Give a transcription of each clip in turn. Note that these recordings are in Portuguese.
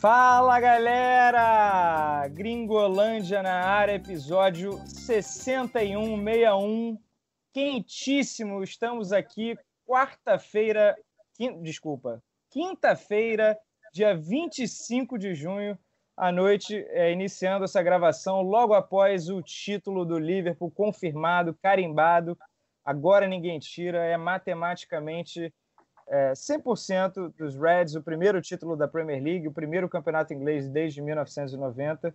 Fala galera! Gringolândia na área, episódio 6161. Quentíssimo, estamos aqui quarta-feira, desculpa, quinta-feira, dia 25 de junho, à noite, é, iniciando essa gravação, logo após o título do Liverpool confirmado, carimbado. Agora ninguém tira, é matematicamente é, 100% dos Reds, o primeiro título da Premier League, o primeiro campeonato inglês desde 1990.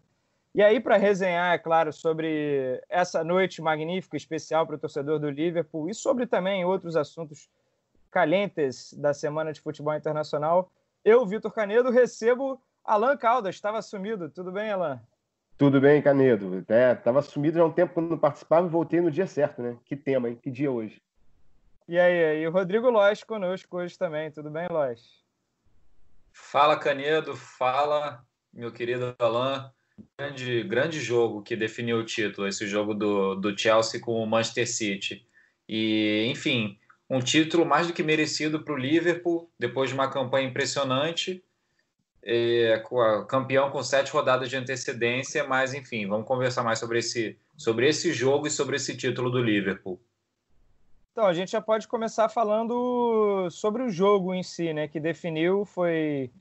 E aí, para resenhar, é claro, sobre essa noite magnífica, especial para o torcedor do Liverpool e sobre também outros assuntos calientes da semana de futebol internacional, eu, Vitor Canedo, recebo Alan Caldas. Estava sumido. Tudo bem, Alan? Tudo bem, Canedo. Estava é, sumido já há um tempo quando não participava e voltei no dia certo, né? Que tema, hein? Que dia hoje? E aí, e o Rodrigo Lois conosco hoje também. Tudo bem, Lois? Fala, Canedo. Fala, meu querido Alain. Grande, grande jogo que definiu o título, esse jogo do, do Chelsea com o Manchester City. E, enfim, um título mais do que merecido para o Liverpool, depois de uma campanha impressionante. É, campeão com sete rodadas de antecedência, mas enfim, vamos conversar mais sobre esse, sobre esse jogo e sobre esse título do Liverpool. Então, a gente já pode começar falando sobre o jogo em si, né? Que definiu foi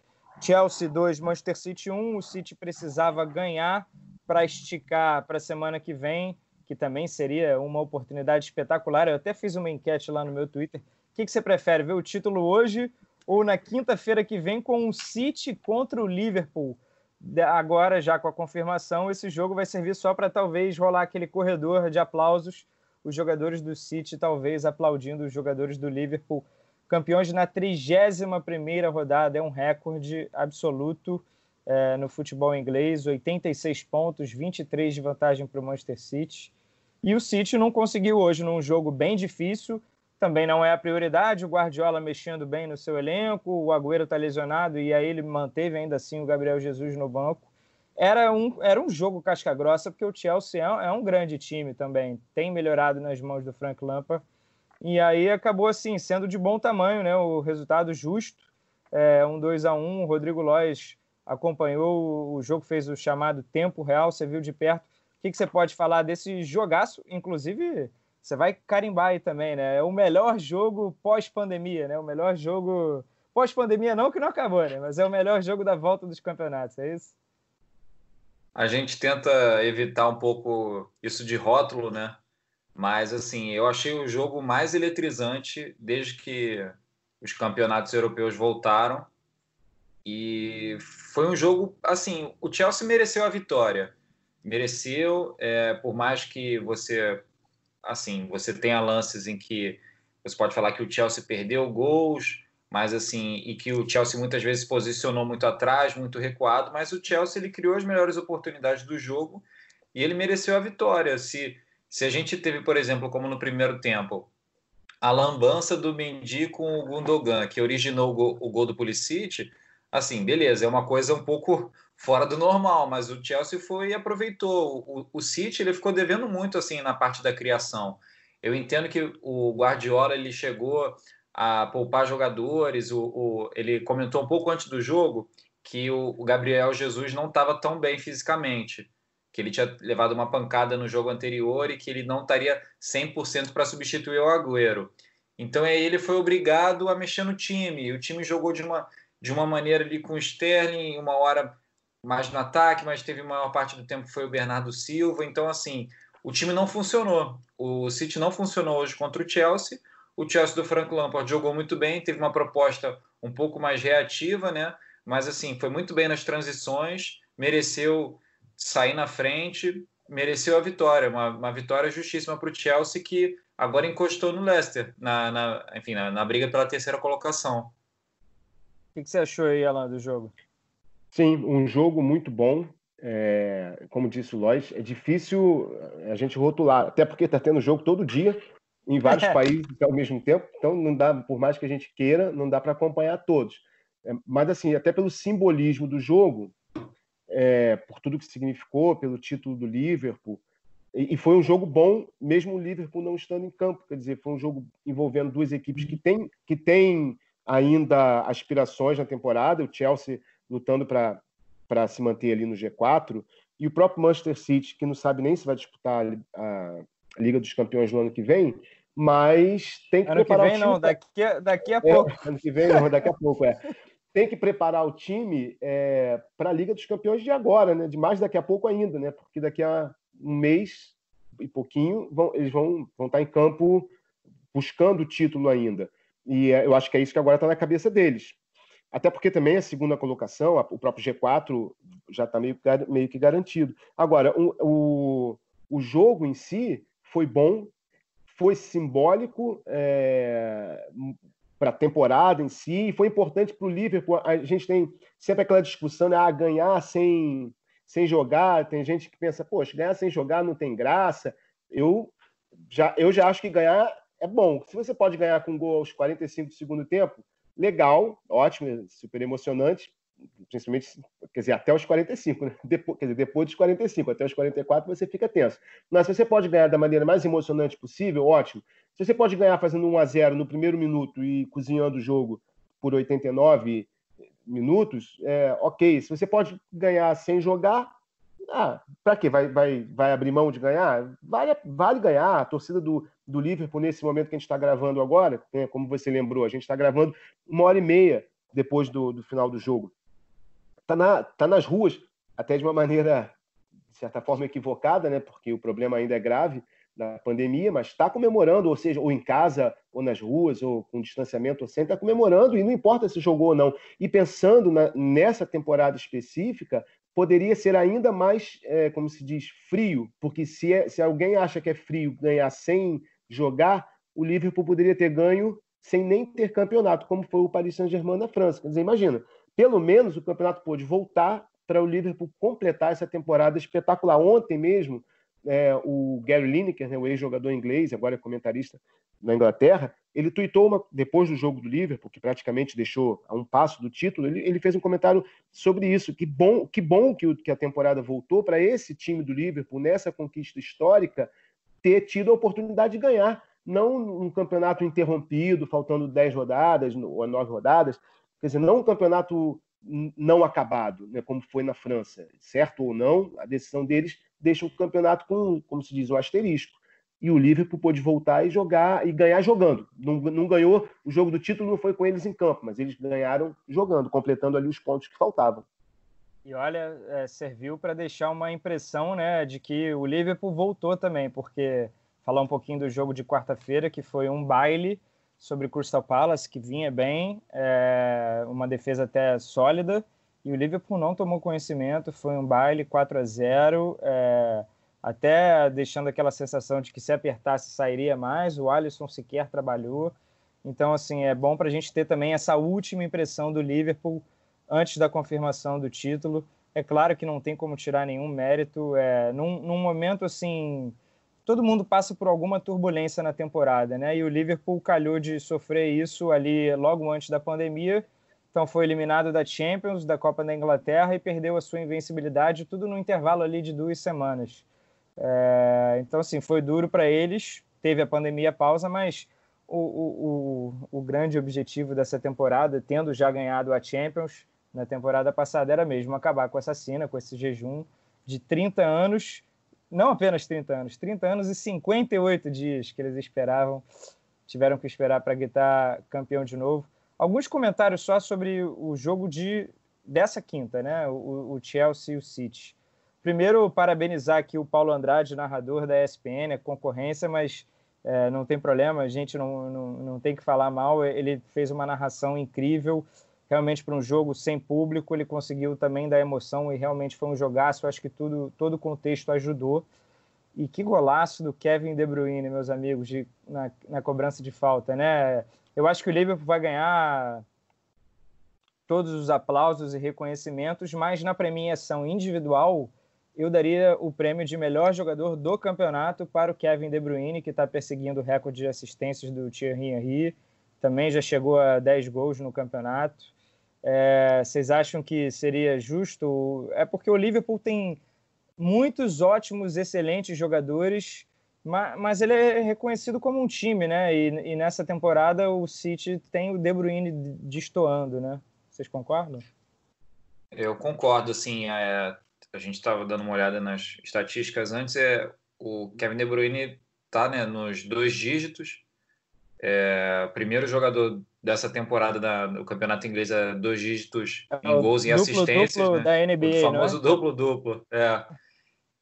Chelsea 2, Manchester City 1. O City precisava ganhar para esticar para a semana que vem, que também seria uma oportunidade espetacular. Eu até fiz uma enquete lá no meu Twitter. O que, que você prefere, ver o título hoje ou na quinta-feira que vem com o City contra o Liverpool? Agora, já com a confirmação, esse jogo vai servir só para talvez rolar aquele corredor de aplausos os jogadores do City talvez aplaudindo os jogadores do Liverpool, campeões na 31ª rodada, é um recorde absoluto é, no futebol inglês, 86 pontos, 23 de vantagem para o Manchester City. E o City não conseguiu hoje num jogo bem difícil, também não é a prioridade, o Guardiola mexendo bem no seu elenco, o Agüero está lesionado e aí ele manteve ainda assim o Gabriel Jesus no banco. Era um, era um jogo casca-grossa, porque o Chelsea é, é, um grande time também, tem melhorado nas mãos do Frank Lampard, e aí acabou assim, sendo de bom tamanho, né, o resultado justo, é, um 2 a 1 o Rodrigo Lois acompanhou o jogo, fez o chamado tempo real, você viu de perto, o que, que você pode falar desse jogaço, inclusive... Você vai carimbar aí também, né? É o melhor jogo pós-pandemia, né? O melhor jogo pós-pandemia, não que não acabou, né? Mas é o melhor jogo da volta dos campeonatos, é isso? a gente tenta evitar um pouco isso de rótulo, né? Mas assim, eu achei o jogo mais eletrizante desde que os campeonatos europeus voltaram. E foi um jogo assim, o Chelsea mereceu a vitória. Mereceu, é, por mais que você assim, você tenha lances em que você pode falar que o Chelsea perdeu gols, mas assim, e que o Chelsea muitas vezes posicionou muito atrás, muito recuado, mas o Chelsea ele criou as melhores oportunidades do jogo e ele mereceu a vitória. Se, se a gente teve, por exemplo, como no primeiro tempo, a lambança do Mendy com o Gundogan, que originou o gol, o gol do Pulisic, assim, beleza, é uma coisa um pouco fora do normal, mas o Chelsea foi e aproveitou. O, o City ele ficou devendo muito assim na parte da criação. Eu entendo que o Guardiola ele chegou a poupar jogadores. O, o, ele comentou um pouco antes do jogo que o, o Gabriel Jesus não estava tão bem fisicamente, que ele tinha levado uma pancada no jogo anterior e que ele não estaria 100% para substituir o Agüero. Então aí ele foi obrigado a mexer no time. O time jogou de uma, de uma maneira ali com o Sterling, uma hora mais no ataque, mas teve maior parte do tempo foi o Bernardo Silva. Então assim, o time não funcionou. O City não funcionou hoje contra o Chelsea o Chelsea do Frank Lampard jogou muito bem, teve uma proposta um pouco mais reativa, né? Mas assim, foi muito bem nas transições, mereceu sair na frente, mereceu a vitória, uma, uma vitória justíssima para o Chelsea que agora encostou no Leicester, na, na enfim, na, na, briga pela terceira colocação. O que, que você achou aí, Alan, do jogo? Sim, um jogo muito bom. É, como disse o Lois, é difícil a gente rotular, até porque está tendo jogo todo dia em vários países ao mesmo tempo, então não dá, por mais que a gente queira, não dá para acompanhar todos. É, mas assim, até pelo simbolismo do jogo, é, por tudo que significou, pelo título do Liverpool, e, foi um jogo bom, mesmo o Liverpool não estando em campo. Quer dizer, foi um jogo envolvendo duas equipes que têm que tem ainda aspirações na temporada. O Chelsea lutando para se manter ali no G4 e o próprio Manchester City, que não sabe nem se vai disputar a, Liga dos Campeões no ano que vem, mas tem que ano preparar que vem, o time. Não, daqui a, daqui a é, pouco. Ano que vem, não, daqui a pouco, é. Tem que preparar o time é, para a Liga dos Campeões de agora, né? De mais daqui a pouco ainda, né? Porque daqui a um mês e pouquinho vão, eles vão, vão estar em campo buscando o título ainda. E é, eu acho que é isso que agora está na cabeça deles. Até porque também a segunda colocação, o próprio G4 já está meio, meio que garantido. Agora, o, o, o jogo em si foi bom, foi simbólico é, para a temporada em si, e foi importante para o Liverpool. A gente tem sempre aquela discussão, né? Ah, ganhar sem, sem jogar. Tem gente que pensa, poxa, ganhar sem jogar não tem graça. Eu já, eu já acho que ganhar é bom. Se você pode ganhar com gol aos 45 do segundo tempo, legal, ótimo, super emocionante principalmente, quer dizer, até os 45, né? depois, quer dizer, depois dos 45, até os 44 você fica tenso. Mas se você pode ganhar da maneira mais emocionante possível, ótimo. Se você pode ganhar fazendo 1 a 0 no primeiro minuto e cozinhando o jogo por 89 minutos, é, ok. Se você pode ganhar sem jogar, ah, para quê? Vai, vai, vai abrir mão de ganhar? Vale, vale ganhar. A torcida do, do Liverpool, nesse momento que a gente está gravando agora, né, como você lembrou, a gente está gravando uma hora e meia depois do, do final do jogo está na, tá nas ruas, até de uma maneira, de certa forma, equivocada, né? porque o problema ainda é grave da pandemia, mas está comemorando, ou seja, ou em casa, ou nas ruas, ou com distanciamento, ou sem, está comemorando, e não importa se jogou ou não. E pensando na, nessa temporada específica, poderia ser ainda mais, é, como se diz, frio, porque se, é, se alguém acha que é frio ganhar sem jogar, o Liverpool poderia ter ganho sem nem ter campeonato, como foi o Paris Saint-Germain na França. Quer dizer, imagina, pelo menos o campeonato pôde voltar para o Liverpool completar essa temporada espetacular. Ontem mesmo, é, o Gary Lineker, né, o ex-jogador inglês, agora é comentarista na Inglaterra, ele tuitou uma, depois do jogo do Liverpool, que praticamente deixou a um passo do título, ele, ele fez um comentário sobre isso. Que bom que, bom que, o, que a temporada voltou para esse time do Liverpool, nessa conquista histórica, ter tido a oportunidade de ganhar. Não um campeonato interrompido, faltando 10 rodadas ou 9 rodadas, Quer dizer, não um campeonato não acabado, né, como foi na França, certo ou não, a decisão deles deixa o campeonato com, como se diz, um asterisco. E o Liverpool pôde voltar e jogar e ganhar jogando. Não, não ganhou, o jogo do título não foi com eles em campo, mas eles ganharam jogando, completando ali os pontos que faltavam. E olha, é, serviu para deixar uma impressão né, de que o Liverpool voltou também, porque falar um pouquinho do jogo de quarta-feira, que foi um baile sobre Crystal Palace, que vinha bem, é, uma defesa até sólida, e o Liverpool não tomou conhecimento, foi um baile 4 a 0 é, até deixando aquela sensação de que se apertasse sairia mais, o Alisson sequer trabalhou, então assim, é bom para a gente ter também essa última impressão do Liverpool antes da confirmação do título, é claro que não tem como tirar nenhum mérito, é, num, num momento assim todo mundo passa por alguma turbulência na temporada, né? E o Liverpool calhou de sofrer isso ali logo antes da pandemia. Então foi eliminado da Champions, da Copa da Inglaterra e perdeu a sua invencibilidade, tudo no intervalo ali de duas semanas. É, então, assim, foi duro para eles. Teve a pandemia pausa, mas o, o, o, o grande objetivo dessa temporada, tendo já ganhado a Champions na temporada passada, era mesmo acabar com essa cena, com esse jejum de 30 anos não apenas 30 anos, 30 anos e 58 dias que eles esperavam, tiveram que esperar para gritar campeão de novo. Alguns comentários só sobre o jogo de dessa quinta, né? O, o Chelsea e o City. Primeiro, parabenizar aqui o Paulo Andrade, narrador da ESPN, a concorrência, mas é, não tem problema, a gente não, não, não tem que falar mal. Ele fez uma narração incrível realmente para um jogo sem público, ele conseguiu também dar emoção e realmente foi um jogaço. Acho que tudo, todo o contexto ajudou. E que golaço do Kevin De Bruyne, meus amigos, de, na, na cobrança de falta, né? Eu acho que o Liverpool vai ganhar todos os aplausos e reconhecimentos, mas na premiação individual eu daria o prêmio de melhor jogador do campeonato para o Kevin De Bruyne, que está perseguindo o recorde de assistências do Thierry Henry. Também já chegou a 10 gols no campeonato. É, vocês acham que seria justo? É porque o Liverpool tem muitos ótimos, excelentes jogadores, mas, mas ele é reconhecido como um time, né? E, e, nessa temporada o City tem o De Bruyne destoando, né? Vocês concordam? Eu concordo, assim, é, a gente estava dando uma olhada nas estatísticas antes, é, o Kevin De Bruyne está né, nos dois dígitos, é, primeiro jogador dessa temporada da, do campeonato inglês é dois dígitos é em gols e assistências. Duplo né? da NBA, o famoso duplo-duplo. É.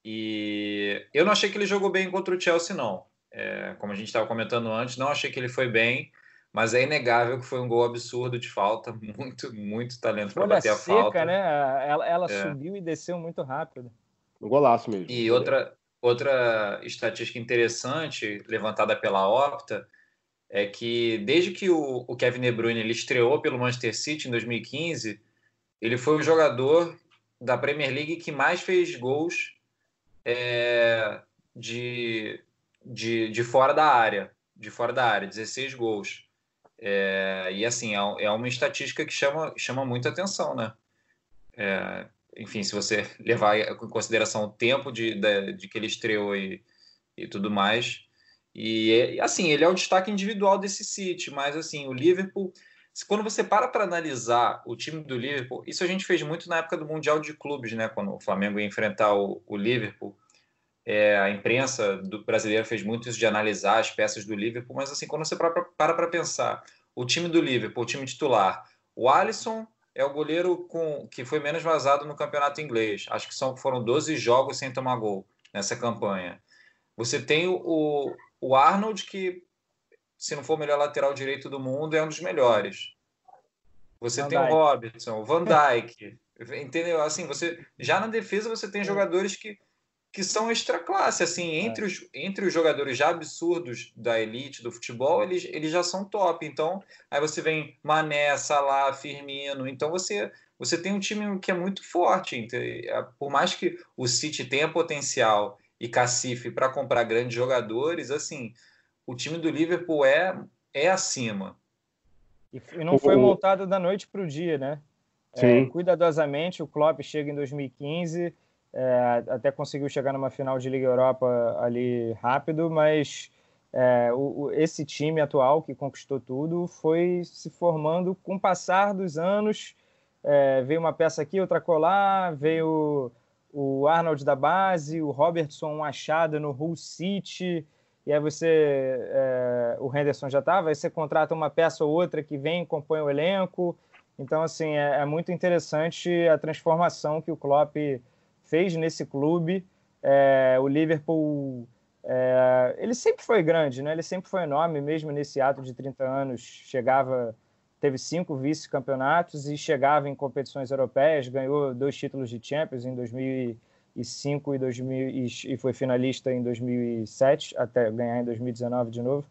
E eu não achei que ele jogou bem contra o Chelsea, não. É, como a gente estava comentando antes, não achei que ele foi bem, mas é inegável que foi um gol absurdo de falta, muito, muito talento para bater a seca, falta. né? Ela, ela é. subiu e desceu muito rápido. Um golaço mesmo. E outra, outra estatística interessante levantada pela Opta é que desde que o, o Kevin De Bruyne ele estreou pelo Manchester City em 2015, ele foi o jogador da Premier League que mais fez gols é, de, de, de fora da área, de fora da área, 16 gols. É, e assim, é, é uma estatística que chama, chama muita atenção, né? É, enfim, se você levar em consideração o tempo de, de, de que ele estreou e, e tudo mais, e assim, ele é o destaque individual desse City, mas assim, o Liverpool, quando você para para analisar o time do Liverpool, isso a gente fez muito na época do Mundial de Clubes, né? Quando o Flamengo ia enfrentar o, o Liverpool. É, a imprensa do brasileira fez muito isso de analisar as peças do Liverpool, mas assim, quando você para para pensar, o time do Liverpool, o time titular, o Alisson é o goleiro com que foi menos vazado no campeonato inglês. Acho que são, foram 12 jogos sem tomar gol nessa campanha. Você tem o, o Arnold, que se não for o melhor lateral direito do mundo, é um dos melhores. Você Van tem Dijk. o Robertson, o Van Dijk, entendeu? Assim, você já na defesa você tem jogadores que, que são extra classe, assim, é. entre, é. os, entre os jogadores já absurdos da elite do futebol, eles, eles já são top. Então, aí você vem Mané, Salah, Firmino, então você você tem um time que é muito forte. Por mais que o City tenha potencial e Cacife para comprar grandes jogadores, assim, o time do Liverpool é, é acima. E, não foi montado da noite para o dia, né? É, cuidadosamente, o Klopp chega em 2015, é, até conseguiu chegar numa final de Liga Europa ali rápido, mas é, o, o, esse time atual que conquistou tudo foi se formando com o passar dos anos. É, veio uma peça aqui, outra colar, veio o Arnold da base, o Robertson um achado no Hull City, e aí você, é, o Henderson já estava, aí você contrata uma peça ou outra que vem compõe o elenco. Então, assim, é, é, muito interessante a transformação que o Klopp fez nesse clube. É, o Liverpool, é, ele sempre foi grande, né? Ele sempre foi enorme, mesmo nesse ato de 30 anos, chegava teve cinco vice-campeonatos e chegava em competições europeias, ganhou dois títulos de Champions em 2005 e, 2000, e foi finalista em 2007, até ganhar em 2019 de novo.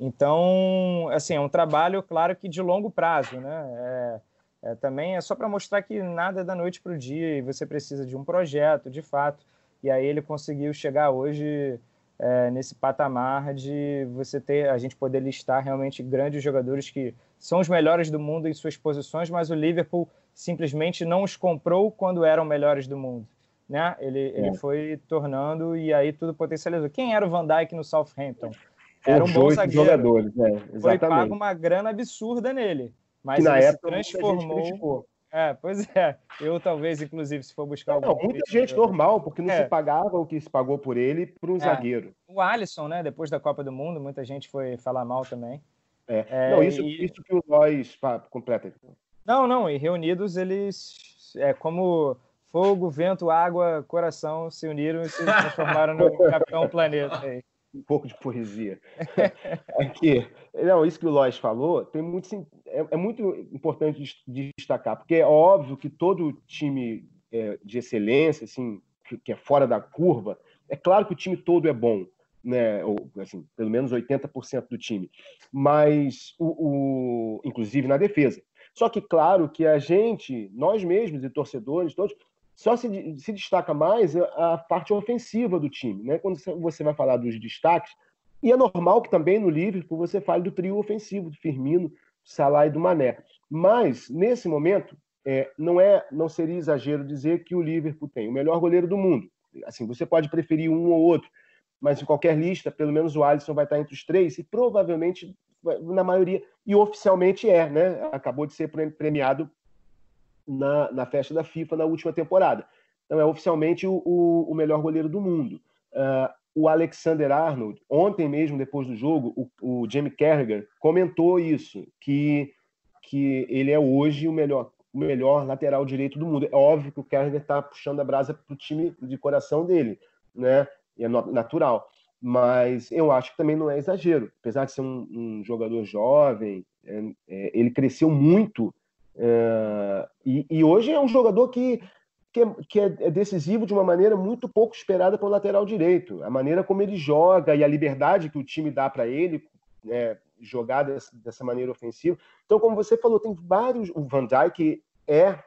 Então, assim, é um trabalho, claro que de longo prazo, né? É, é, também é só para mostrar que nada é da noite para o dia e você precisa de um projeto, de fato. E aí ele conseguiu chegar hoje é, nesse patamar de você ter, a gente poder listar realmente grandes jogadores que são os melhores do mundo em suas posições, mas o Liverpool simplesmente não os comprou quando eram melhores do mundo. Né? Ele, é. ele foi tornando e aí tudo potencializou. Quem era o Van Dijk no Southampton? Era um bom zagueiro. Jogadores, é, exatamente. Foi pago uma grana absurda nele. Mas na ele época, se transformou. É, pois é. Eu talvez, inclusive, se for buscar. Não, muita gente normal, porque não é. se pagava o que se pagou por ele para um é. zagueiro. O Alisson, né? Depois da Copa do Mundo, muita gente foi falar mal também. É. é. não, isso, e... isso que o nós. completa. Não, não, e reunidos eles. É como fogo, vento, água, coração se uniram e se transformaram no Capitão Planeta. Aí. Um pouco de poesia. Aqui, não, isso que o Lois falou tem muito, é, é, muito importante destacar, porque é óbvio que todo time é, de excelência, assim, que, que é fora da curva, é claro que o time todo é bom né, ou assim, pelo menos 80% do time, mas o, o, inclusive na defesa. Só que claro que a gente, nós mesmos e torcedores todos, só se, se destaca mais a, parte ofensiva do time, né? Quando você vai falar dos destaques, e é normal que também no Liverpool você fale do trio ofensivo, do Firmino, Salah e do Mané. Mas nesse momento é, não é, não seria exagero dizer que o Liverpool tem o melhor goleiro do mundo, assim, você pode preferir um ou outro, mas em qualquer lista, pelo menos o Alisson vai estar entre os três e provavelmente na maioria, e oficialmente é, né? Acabou de ser premiado na, na festa da FIFA na última temporada. Então é oficialmente o, o, o melhor goleiro do mundo. Uh, o Alexander Arnold, ontem mesmo, depois do jogo, o, o Jamie Carragher comentou isso, que, que ele é hoje o melhor, o melhor lateral direito do mundo. É óbvio que o Carragher está puxando a brasa para o time de coração dele, né? E é natural. Mas eu acho que também não é exagero. Apesar de ser um, um jogador jovem, é, é, ele cresceu muito é, e, e, hoje é um jogador que que, é, que é, é decisivo de uma maneira muito pouco esperada para o lateral direito. A maneira como ele joga e a liberdade que o time dá para ele né, jogar dessa, dessa, maneira ofensiva. Então, como você falou, tem vários. O Van Dijk é,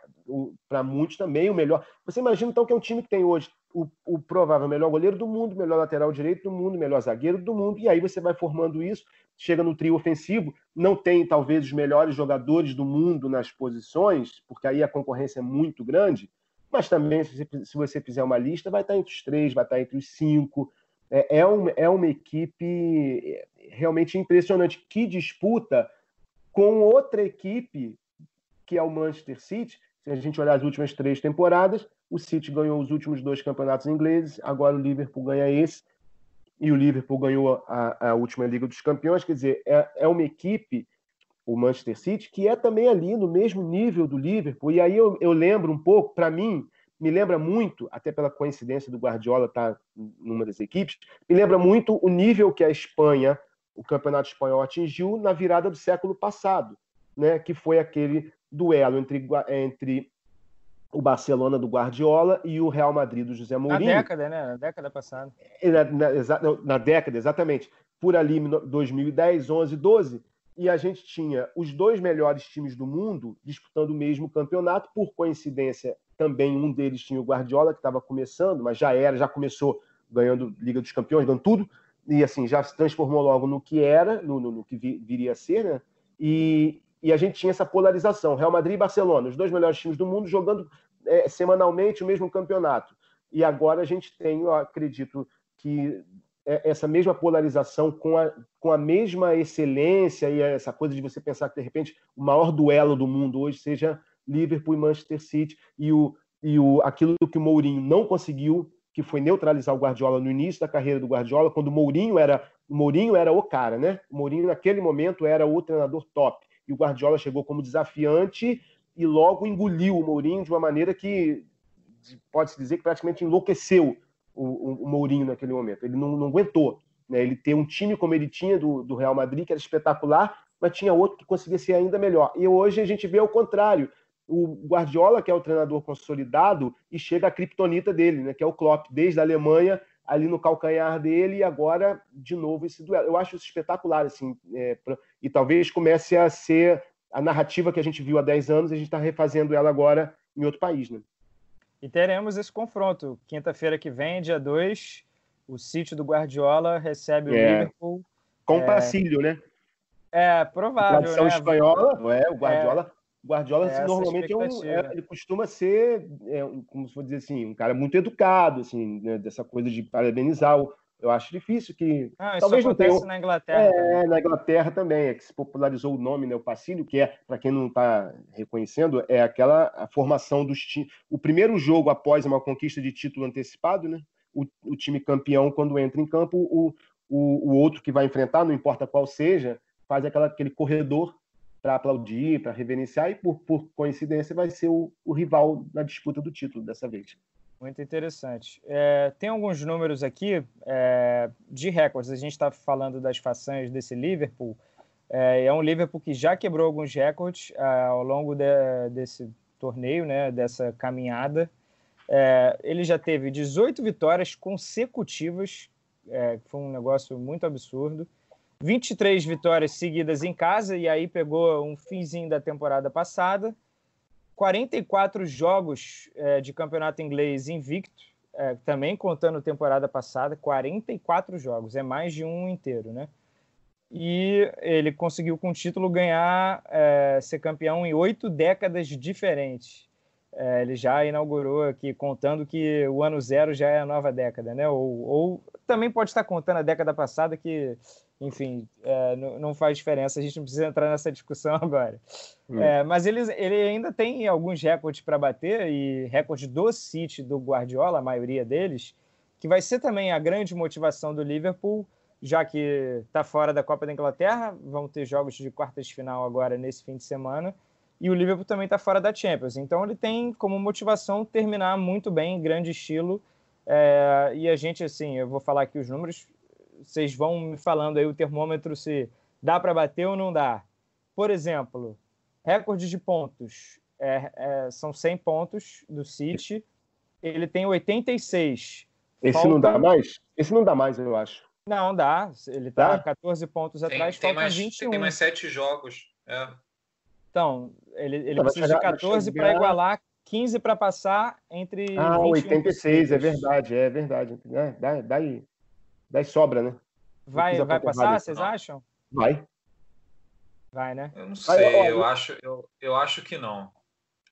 para muitos, também o melhor. Você imagina, então, que é um time que tem hoje o, o provável melhor goleiro do mundo, melhor lateral direito do mundo, melhor zagueiro do mundo, e aí você vai formando isso, chega no trio ofensivo, não tem talvez os melhores jogadores do mundo nas posições, porque aí a concorrência é muito grande, mas também, se você, fizer uma lista, vai estar entre os três, vai estar entre os cinco. É, é, é uma equipe realmente impressionante que disputa com outra equipe, que é o Manchester City. Se a gente olhar as últimas três temporadas, o City ganhou os últimos dois campeonatos ingleses, agora o Liverpool ganha esse, e o Liverpool ganhou a, a última Liga dos Campeões. Quer dizer, é, é uma equipe o Manchester City, que é também ali no mesmo nível do Liverpool. E aí eu, eu lembro um pouco, para mim, me lembra muito, até pela coincidência do Guardiola estar tá numa das equipes, me lembra muito o nível que a Espanha, o campeonato espanhol, atingiu na virada do século passado, né? que foi aquele duelo entre, entre o Barcelona do Guardiola e o Real Madrid do José Mourinho. Na década, né? Na década passada. Na, na, na década, exatamente. Por ali, 2010, 11, 12 e a gente tinha os dois melhores times do mundo disputando o mesmo campeonato. Por coincidência, também um deles tinha o Guardiola, que estava começando, mas já era, já começou ganhando Liga dos Campeões, ganhando tudo, e assim, já se transformou logo no que era, no, no, no que viria a ser, né? E, e a gente tinha essa polarização, Real Madrid e Barcelona, os dois melhores times do mundo jogando é, semanalmente o mesmo campeonato. E agora a gente tem, eu acredito que é, essa mesma polarização com a, com a mesma excelência e essa coisa de você pensar que, de repente, o maior duelo do mundo hoje seja Liverpool e Manchester City e, o, e o, aquilo que o Mourinho não conseguiu, que foi neutralizar o Guardiola no início da carreira do Guardiola, quando o Mourinho era o Mourinho era o cara, né? O Mourinho, naquele momento, era o treinador top. E o Guardiola chegou como desafiante e logo engoliu o Mourinho de uma maneira que pode-se dizer que praticamente enlouqueceu o, o Mourinho naquele momento. Ele não, não aguentou. Né? Ele ter um time como ele tinha do, do Real Madrid, que era espetacular, mas tinha outro que conseguia ser ainda melhor. E hoje a gente vê o contrário. O Guardiola, que é o treinador consolidado, e chega a criptonita dele, né? que é o Klopp, desde a Alemanha, ali no calcanhar dele, e agora, de novo, esse duelo. Eu acho isso espetacular, assim, é, pra... e talvez comece a ser a narrativa que a gente viu há 10 anos, a gente está refazendo ela agora em outro país, né? E teremos esse confronto. Quinta-feira que vem, dia 2, o sítio do Guardiola recebe o é. Liverpool. Com é... Pacílio, né? É, provável. Tradição né? espanhola, é, o Guardiola. É, Guardiola assim, normalmente é um, é, ele costuma ser, é, como se for dizer assim, um cara muito educado, assim, né, dessa coisa de parabenizar o, eu acho difícil que. Ah, talvez não tenha. na Inglaterra. É, também. na Inglaterra também, é que se popularizou o nome, né, o Pacílio, que é, para quem não está reconhecendo, é aquela a formação dos times. O primeiro jogo após uma conquista de título antecipado, né? O, o time campeão, quando entra em campo, o, o, o outro que vai enfrentar, não importa qual seja, faz aquela, aquele corredor para aplaudir, para reverenciar, e por, por coincidência vai ser o, o rival na disputa do título dessa vez. Muito interessante. É, tem alguns números aqui é, de recordes. A gente está falando das façanhas desse Liverpool. É, é, um Liverpool que já quebrou alguns recordes é, ao longo de, desse torneio, né, dessa caminhada. É, ele já teve 18 vitórias consecutivas, é, foi um negócio muito absurdo. 23 vitórias seguidas em casa, e aí pegou um finzinho da temporada passada. 44 jogos é, de campeonato inglês invicto, é, também contando temporada passada, 44 jogos, é mais de um inteiro, né? E ele conseguiu com o título ganhar, é, ser campeão em oito décadas diferentes. É, ele já inaugurou aqui, contando que o ano zero já é a nova década, né? Ou, ou também pode estar contando a década passada, que, enfim, é, não, faz diferença, a gente não precisa entrar nessa discussão agora. Hum. É, mas ele, ele ainda tem alguns recordes para bater, e recorde do City, do Guardiola, a maioria deles, que vai ser também a grande motivação do Liverpool, já que está fora da Copa da Inglaterra, vão ter jogos de quartas de final agora nesse fim de semana e o Liverpool também está fora da Champions. Então ele tem como motivação terminar muito bem, em grande estilo. É, e a gente, assim, eu vou falar aqui os números, vocês vão me falando aí o termômetro se dá para bater ou não dá. Por exemplo, recorde de pontos é, é, são 100 pontos do City, ele tem 86. Esse Faltam... não dá mais? Esse não dá mais, eu acho. Não, dá. Ele está 14 pontos tem, atrás, tem mais, 21. Tem mais 7 jogos. É. Então, ele, ele precisa chegar, de 14 para igualar, 15 para passar entre. Ah, 86, é verdade, é verdade. É, dá, dá, aí, dá aí sobra, né? Vai, vai passar, vocês acham? Vai. Vai, né? Eu não sei, eu, acho, eu, eu acho que não.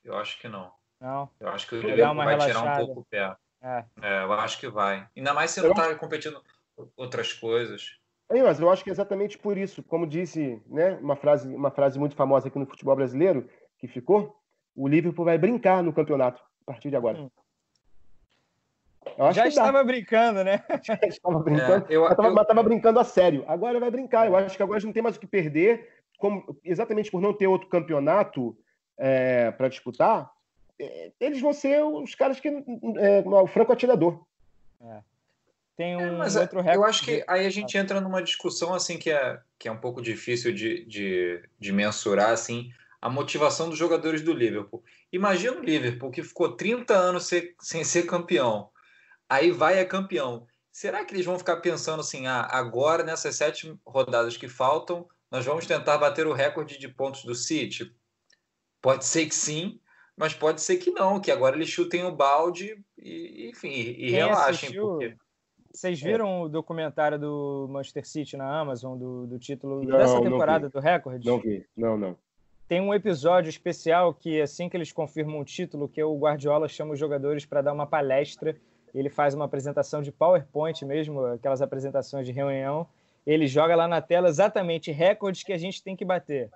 Eu acho que não. Não. Eu acho que o Liverpool vai relaxada. tirar um pouco o pé. É. é. eu acho que vai. Ainda mais se não está competindo outras coisas. É, mas eu acho que é exatamente por isso, como disse né, uma, frase, uma frase muito famosa aqui no futebol brasileiro, que ficou, o Liverpool vai brincar no campeonato a partir de agora. Hum. Já estava dá. brincando, né? Já estava brincando, é, eu, mas estava eu... brincando a sério. Agora vai brincar. Eu acho que agora não tem mais o que perder, como, exatamente por não ter outro campeonato é, para disputar. É, eles vão ser os caras que. É, o franco atirador. É. Tem é, um é, outro recorde. Eu acho que aí a gente entra numa discussão assim que é, que é um pouco difícil de, de, de mensurar assim a motivação dos jogadores do Liverpool. Imagina o Liverpool que ficou 30 anos sem ser campeão. Aí vai é campeão. Será que eles vão ficar pensando assim, ah, agora nessas sete rodadas que faltam, nós vamos tentar bater o recorde de pontos do City? Pode ser que sim, mas pode ser que não, que agora eles chutem o balde e, enfim, e relaxem. Assistiu, porque... Vocês é. viram é. o documentário do Manchester City na Amazon, do, do título não, dessa temporada do Record? Não vi, não, não. Tem um episódio especial que, assim que eles confirmam o título, que o Guardiola chama os jogadores para dar uma palestra. Ele faz uma apresentação de PowerPoint mesmo, aquelas apresentações de reunião. Ele joga lá na tela exatamente recordes que a gente tem que bater.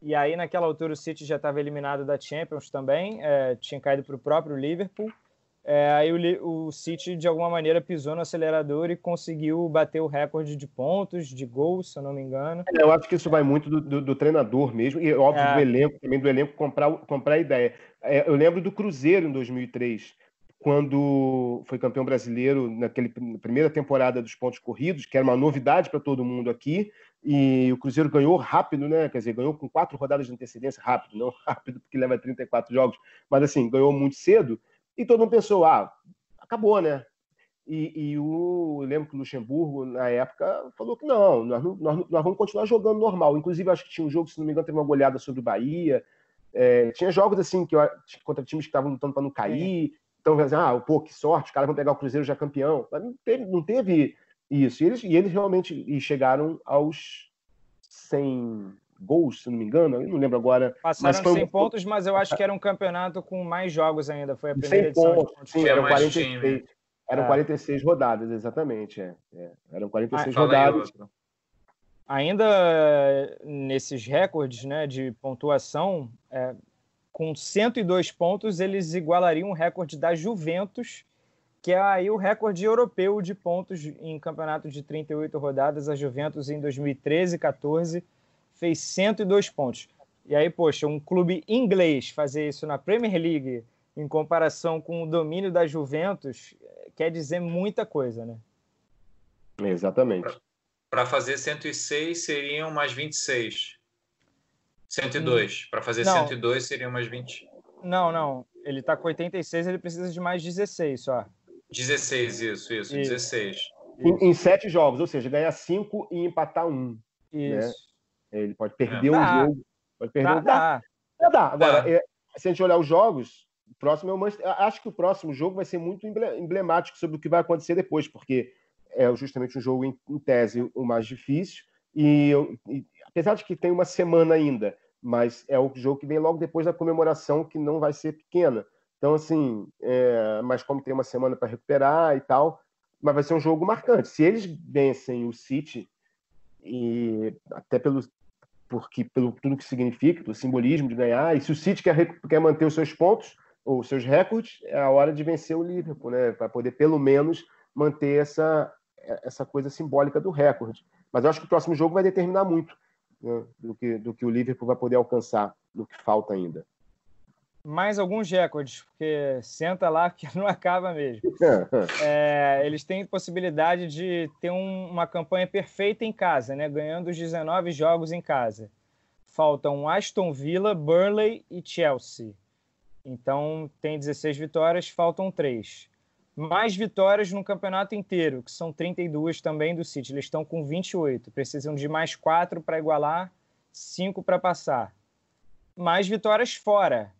E aí, naquela altura, o City já estava eliminado da Champions também, é, tinha caído para o próprio Liverpool. É, aí o, o, City, de alguma maneira, pisou no acelerador e conseguiu bater o recorde de pontos, de gols, se eu não me engano. É, eu acho que isso vai muito do, do, do treinador mesmo, e óbvio é. do elenco, também do elenco comprar, comprar a ideia. É, eu lembro do Cruzeiro em 2003, quando foi campeão brasileiro naquela primeira temporada dos pontos corridos, que era uma novidade para todo mundo aqui, e o Cruzeiro ganhou rápido, né? Quer dizer, ganhou com quatro rodadas de antecedência, rápido, não rápido porque leva 34 jogos, mas assim, ganhou muito cedo. E todo mundo pensou, ah, acabou, né? E, e o, eu lembro que o Luxemburgo, na época, falou que não nós, nós, nós, vamos continuar jogando normal. Inclusive, acho que tinha um jogo, se não me engano, teve uma goleada sobre o Bahia. É, tinha jogos assim, que contra times que estavam lutando para não cair. Então, assim, ah, pô, que sorte, os caras vão pegar o Cruzeiro já campeão. Mas não teve, não teve isso. E eles, e eles realmente e chegaram aos 100, gols, se não me engano, eu não lembro agora. Passaram mas 100 pontos, mas eu acho que era um campeonato com mais jogos ainda, foi a primeira edição. Pontos, sim, eram 46, eram é. 46 rodadas, exatamente. É, é. Eram 46 ah, rodadas. Ainda nesses recordes né, de pontuação, é, com 102 pontos, eles igualariam o recorde da Juventus, que é aí o recorde europeu de pontos em campeonato de 38 rodadas. A Juventus em 2013 e 14 fez 102 pontos. E aí, poxa, um clube inglês fazer isso na Premier League em comparação com o domínio da Juventus quer dizer muita coisa, né? Exatamente. Para fazer 106 seriam mais 26. 102. Hum. Para fazer não. 102 seriam mais 20. Não, não. Ele está com 86, ele precisa de mais 16 só. 16, isso, isso, isso. 16. Em, em sete jogos, ou seja, ganhar cinco e empatar um. Isso. Né? Ele pode perder um jogo. Pode perder dá, um... dá. dá. dá. Agora, é, se a gente olhar os jogos, o próximo é o Manchester... Acho que o próximo jogo vai ser muito emblemático sobre o que vai acontecer depois, porque é justamente um jogo, em, em tese, o mais difícil. E, e, apesar de que tem uma semana ainda, mas é o jogo que vem logo depois da comemoração, que não vai ser pequena. Então, assim, é, mas como tem uma semana para recuperar e tal, mas vai ser um jogo marcante. Se eles vencem o City, e até pelo, porque, pelo tudo que significa, pelo simbolismo de ganhar, e se o City quer, quer manter os seus pontos, ou os seus recordes, é a hora de vencer o Liverpool, né? Para poder, pelo menos, manter essa, essa coisa simbólica do recorde. Mas eu acho que o próximo jogo vai determinar muito né, do, que, do que o Liverpool vai poder alcançar, do que falta ainda. Mais alguns recordes, porque senta lá que não acaba mesmo. é, eles têm possibilidade de ter um, uma campanha perfeita em casa, né? ganhando os 19 jogos em casa. Faltam Aston Villa, Burnley e Chelsea. Então tem 16 vitórias, faltam 3 mais vitórias no campeonato inteiro, que são 32 também do City. Eles estão com 28. Precisam de mais 4 para igualar, 5 para passar. Mais vitórias fora.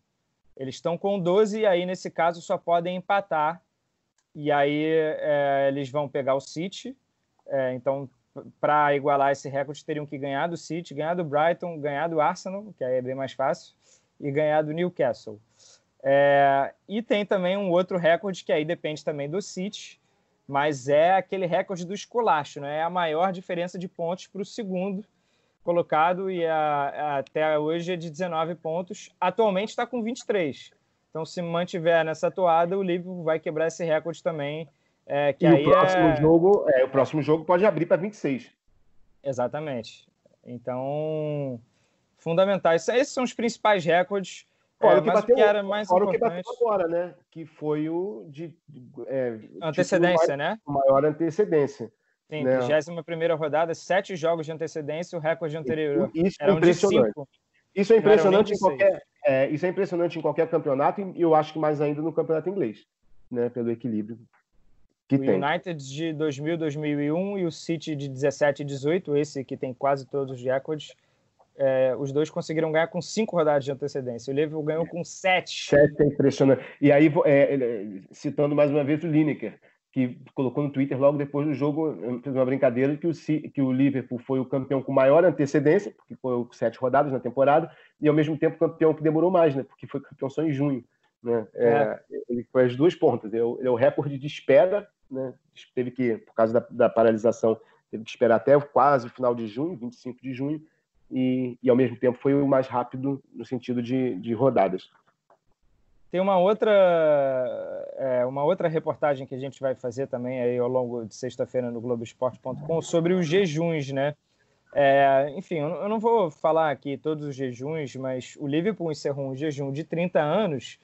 Eles estão com 12 e aí, nesse caso, só podem empatar. E aí é, eles vão pegar o City. É, então, para igualar esse recorde, teriam que ganhar do City, ganhar do Brighton, ganhar do Arsenal, que aí é bem mais fácil, e ganhar do Newcastle. É, e tem também um outro recorde que aí depende também do City, mas é aquele recorde do esculacho, né? É a maior diferença de pontos para o segundo colocado e a, até hoje é de 19 pontos. Atualmente está com 23. Então, se mantiver nessa toada, o Liverpool vai quebrar esse recorde também. É, que e aí o próximo é... jogo, é, o próximo jogo pode abrir para 26. Exatamente. Então, fundamentais. Esses são os principais recordes. Fora é, o que bateu, que era mais fora importante... o que bateu agora, né? Que foi o de. É, antecedência, né? Maior antecedência. Sim, né? 21 rodada, sete jogos de antecedência, o recorde anterior isso é impressionante. Isso é impressionante em qualquer. É, isso é impressionante em qualquer campeonato e eu acho que mais ainda no campeonato inglês, né? Pelo equilíbrio que o tem. United de 2000, 2001 e o City de 17 e 18, esse que tem quase todos os recordes, é, os dois conseguiram ganhar com cinco rodadas de antecedência. O Liverpool ganhou com sete. Sete é impressionante. E aí, é, citando mais uma vez o Lineker, que colocou no Twitter logo depois do jogo, fez uma brincadeira que o, que o Liverpool foi o campeão com maior antecedência, porque foi sete rodadas na temporada, e ao mesmo tempo campeão que demorou mais, né? Porque foi campeão só em junho. Né? É, é. Ele foi as duas pontas. Ele é ele é o recorde de espera, né? Teve que, por causa da, da paralisação, teve que esperar até quase o final de junho, 25 de junho, e, e ao mesmo tempo foi o mais rápido no sentido de, de rodadas. Tem uma outra, é, uma outra reportagem que a gente vai fazer também aí ao longo de sexta-feira no Globoesporte.com sobre os jejuns, né? É, enfim, eu não vou falar aqui todos os jejuns, mas o Liverpool encerrou um jejum de 30 anos,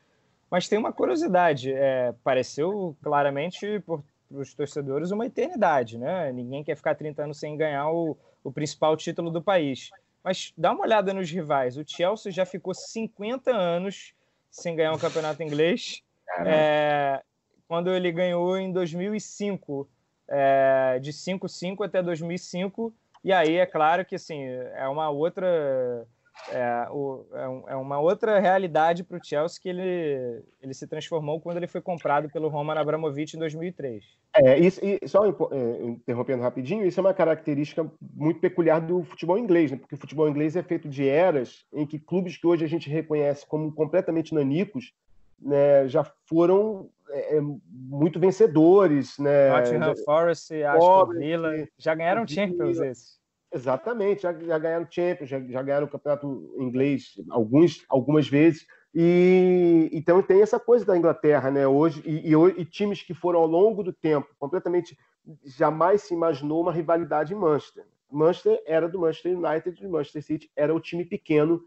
mas tem uma curiosidade, é, pareceu claramente para os torcedores uma eternidade, né? Ninguém quer ficar 30 anos sem ganhar o, o principal título do país. Mas dá uma olhada nos rivais. O Chelsea já ficou 50 anos sem ganhar um campeonato inglês. É, quando ele ganhou em 2005, é, de 5-5 até 2005. E aí é claro que assim, é uma outra é, o, é, é uma outra realidade para o Chelsea que ele, ele se transformou quando ele foi comprado pelo Roman Abramovich em 2003. É, isso, e só é, interrompendo rapidinho, isso é uma característica muito peculiar do futebol inglês, né? porque o futebol inglês é feito de eras em que clubes que hoje a gente reconhece como completamente nanicos né, já foram é, é muito vencedores. Né? Nottingham Forest, Aston Villa, já ganharam Champions esses. Exatamente, já, já ganharam Champions, já, já ganharam o campeonato inglês alguns, algumas vezes. E então tem essa coisa da Inglaterra, né? Hoje e, e, e, times que foram ao longo do tempo completamente jamais se imaginou uma rivalidade em Manchester. Manchester era do Manchester United, o Manchester City era o time pequeno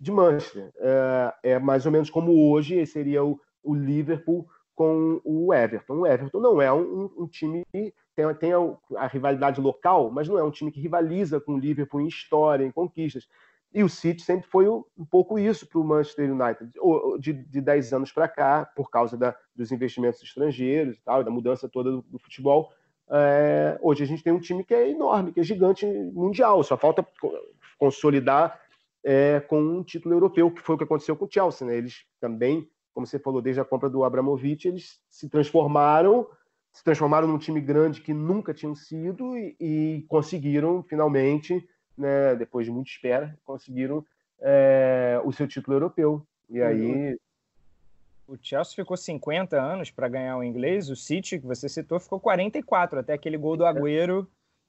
de Manchester. É, é mais ou menos como hoje seria o, o Liverpool com o Everton. O Everton não é um, um time tem, tem a, a, rivalidade local, mas não é um time que rivaliza com o Liverpool em história, em conquistas. E o City sempre foi um, pouco isso para o Manchester United, de, de 10 anos para cá, por causa da, dos investimentos estrangeiros e tal, da mudança toda do, do futebol. É, hoje a gente tem um time que é enorme, que é gigante mundial, só falta consolidar é, com um título europeu, que foi o que aconteceu com o Chelsea. Né? Eles também, como você falou, desde a compra do Abramovich, eles se transformaram se transformaram num time grande que nunca tinham sido e, e conseguiram finalmente, né, depois de muita espera, conseguiram é, o seu título europeu. E aí o Chelsea ficou 50 anos para ganhar o inglês, o City, que você citou, ficou 44, até aquele gol do Agüero.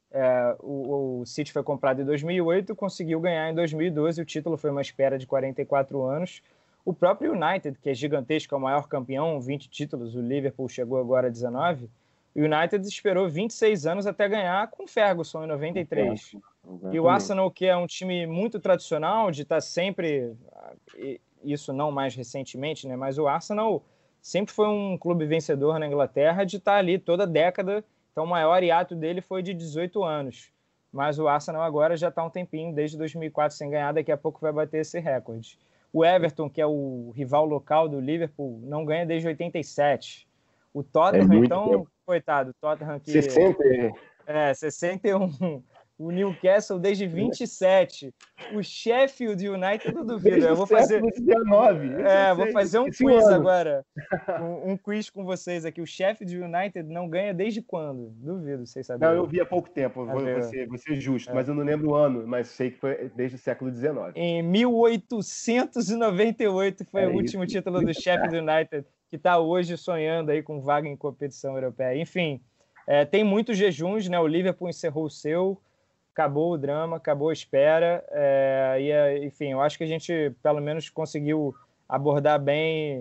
É, o, o, City foi comprado em 2008, conseguiu ganhar em 2012, o título foi uma espera de 44 anos. O próprio United, que é gigantesco, é o maior campeão, 20 títulos, o Liverpool chegou agora a 19. O United esperou 26 anos até ganhar com Ferguson em 93. E o Arsenal, que é um time muito tradicional, de estar tá sempre isso não mais recentemente, né? Mas o Arsenal sempre foi um clube vencedor na Inglaterra de estar ali toda década. Então o maior hiato dele foi de 18 anos. Mas o Arsenal agora já está um tempinho, desde 2004 sem ganhar, daqui a pouco vai bater esse recorde. O Everton, que é o rival local do Liverpool, não ganha desde 87. O Tottenham, é então, tempo. coitado, o Tottenham que 60. É, 61 o Newcastle desde 27. O Sheffield United, eu duvido. eu vou fazer. 19. É, vou fazer um quiz ano. agora. Um, um, quiz com vocês aqui. O Sheffield United não ganha desde quando? Duvido, vocês sabem. Não, eu vi há pouco tempo. Vou, vou, ser, vou ser justo, é. mas eu não lembro o ano, mas sei que foi desde o século XIX. Em 1898 foi é o último título do Sheffield United, que está hoje sonhando aí com vaga em competição europeia. Enfim. É, tem muitos jejuns, né? O Liverpool encerrou o seu, acabou o drama, acabou a espera. É, e, é, enfim, eu acho que a gente pelo menos conseguiu abordar bem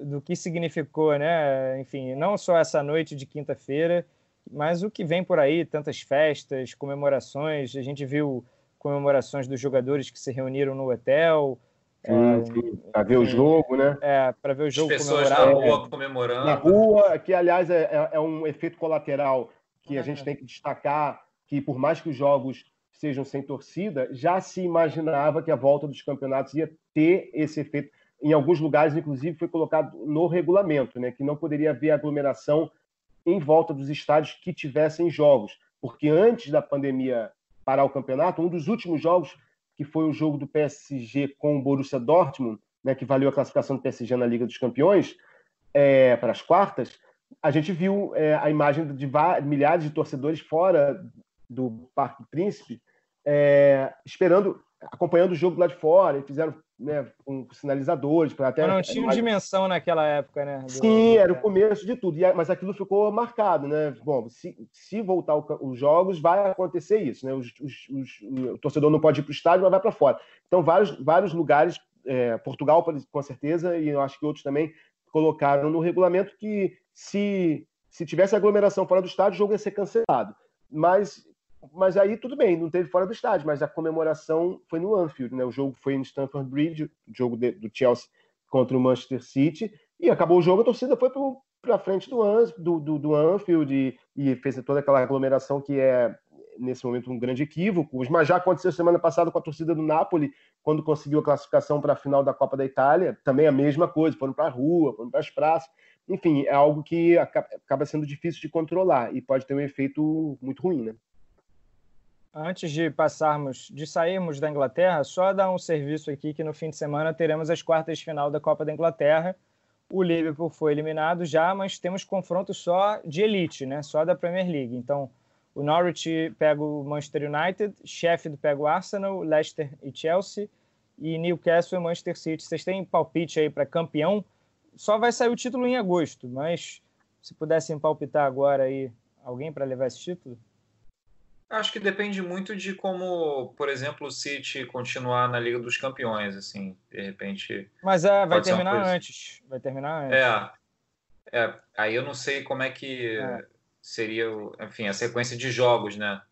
do que significou, né? Enfim, não só essa noite de quinta-feira, mas o que vem por aí, tantas festas, comemorações. A gente viu comemorações dos jogadores que se reuniram no hotel. Sim, é, para ver o jogo, né? É, para ver o jogo. As pessoas na rua comemorando. Na rua, que aliás é, é, é um efeito colateral que a gente tem que destacar que por mais que os jogos sejam sem torcida, já se imaginava que a volta dos campeonatos ia ter esse efeito. Em alguns lugares, inclusive, foi colocado no regulamento, né, que não poderia haver aglomeração em volta dos estádios que tivessem jogos, porque antes da pandemia parar o campeonato, um dos últimos jogos, que foi o jogo do PSG com o Borussia Dortmund, né, que valeu a classificação do PSG na Liga dos Campeões, é, para as quartas, a gente viu é, a imagem de milhares de torcedores fora do Parque Príncipe, é, esperando, acompanhando o jogo lá de fora, e fizeram né, com sinalizadores para até. Não tinha dimensão naquela época, né? Do... Sim, era o começo de tudo, mas aquilo ficou marcado, né? Bom, se, se voltar os jogos, vai acontecer isso, né? Os, os, os, o torcedor não pode ir para o estádio, mas vai para fora. Então, vários, vários lugares, é, Portugal com certeza, e eu acho que outros também colocaram no regulamento que se, se tivesse aglomeração fora do estádio, o jogo ia ser cancelado. Mas mas aí tudo bem, não teve fora do estádio, mas a comemoração foi no Anfield, né? O jogo foi em Stamford Bridge, o jogo de, do Chelsea contra o Manchester City, e acabou o jogo, a torcida foi para frente do, do, do, do Anfield e, e, fez toda aquela aglomeração que é, nesse momento, um grande equívoco. Mas já aconteceu semana passada com a torcida do Napoli, quando conseguiu a classificação para a final da Copa da Itália, também a mesma coisa, foram para a rua, foram para as praças. Enfim, é algo que acaba sendo difícil de controlar e pode ter um efeito muito ruim, né? Antes de passarmos, de sairmos da Inglaterra, só dar um serviço aqui que no fim de semana teremos as quartas de final da Copa da Inglaterra. O Liverpool foi eliminado já, mas temos confronto só de elite, né? Só da Premier League. Então, o Norwich pega o Manchester United, Sheffield pega o Arsenal, Leicester e Chelsea, e Newcastle e Manchester City. Vocês têm palpite aí para campeão? Só vai sair o título em agosto, mas se pudessem palpitar agora aí, alguém para levar esse título? Acho que depende muito de como, por exemplo, o City continuar na Liga dos Campeões, assim, de repente. Mas é, vai terminar antes. Vai terminar antes. É, é. Aí eu não sei como é que é. seria, enfim, a sequência de jogos, né?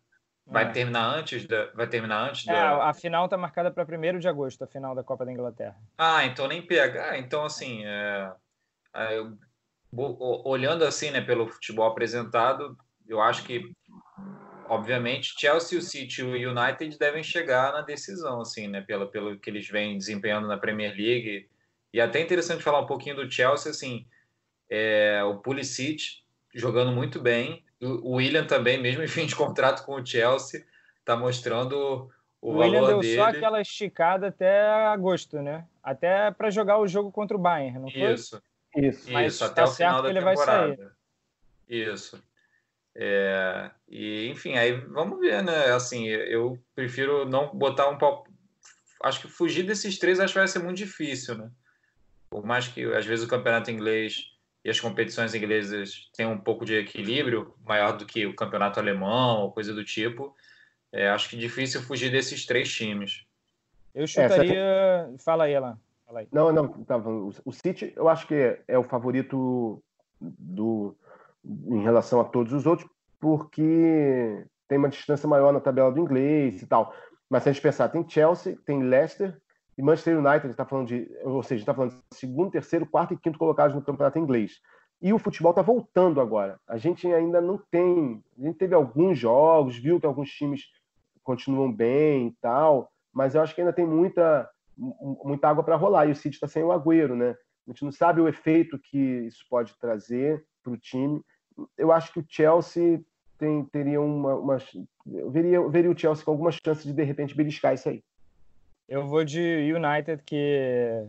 Vai é. terminar antes da. Vai terminar antes é, da. A final está marcada para 1 de agosto, a final da Copa da Inglaterra. Ah, então nem pega. Ah, então assim, é... Eu... olhando assim, né, pelo futebol apresentado, eu acho que obviamente, Chelsea, o City e o United devem chegar na decisão, assim, né? Pelo, pelo que eles vêm desempenhando na Premier League. E até interessante falar um pouquinho do Chelsea, assim, é, o Pulisic jogando muito bem, o William também, mesmo em fim de contrato com o Chelsea, está mostrando o, o valor William deu dele. só aquela esticada até agosto, né? Até para jogar o jogo contra o Bayern, não foi? Isso. Isso, Mas Isso, até tá o final da ele temporada. Vai sair. Isso. É, e enfim, aí vamos ver, né? Assim, eu prefiro não botar um pau. Acho que fugir desses três acho que vai ser muito difícil, né? Por mais que às vezes o campeonato inglês e as competições inglesas tenham um pouco de equilíbrio maior do que o campeonato alemão ou coisa do tipo, é, acho que difícil fugir desses três times. Eu chutaria. É, Fala aí, Alan. Fala aí. Não, não, tá, o City eu acho que é o favorito do, em relação a todos os outros, porque tem uma distância maior na tabela do inglês e tal. Mas se a gente pensar, tem Chelsea, tem Leicester e Manchester United, está falando de, ou seja, está falando de segundo, terceiro, quarto e quinto colocados no campeonato inglês. E o futebol está voltando agora. A gente ainda não tem, a gente teve alguns jogos, viu que alguns times continuam bem e tal, mas eu acho que ainda tem muita muita água para rolar. E o City está sem o Agüero, né? A gente não sabe o efeito que isso pode trazer para o time. Eu acho que o Chelsea tem, teria uma, uma veria, veria o Chelsea com algumas chances de de repente beliscar isso aí. Eu vou de United, que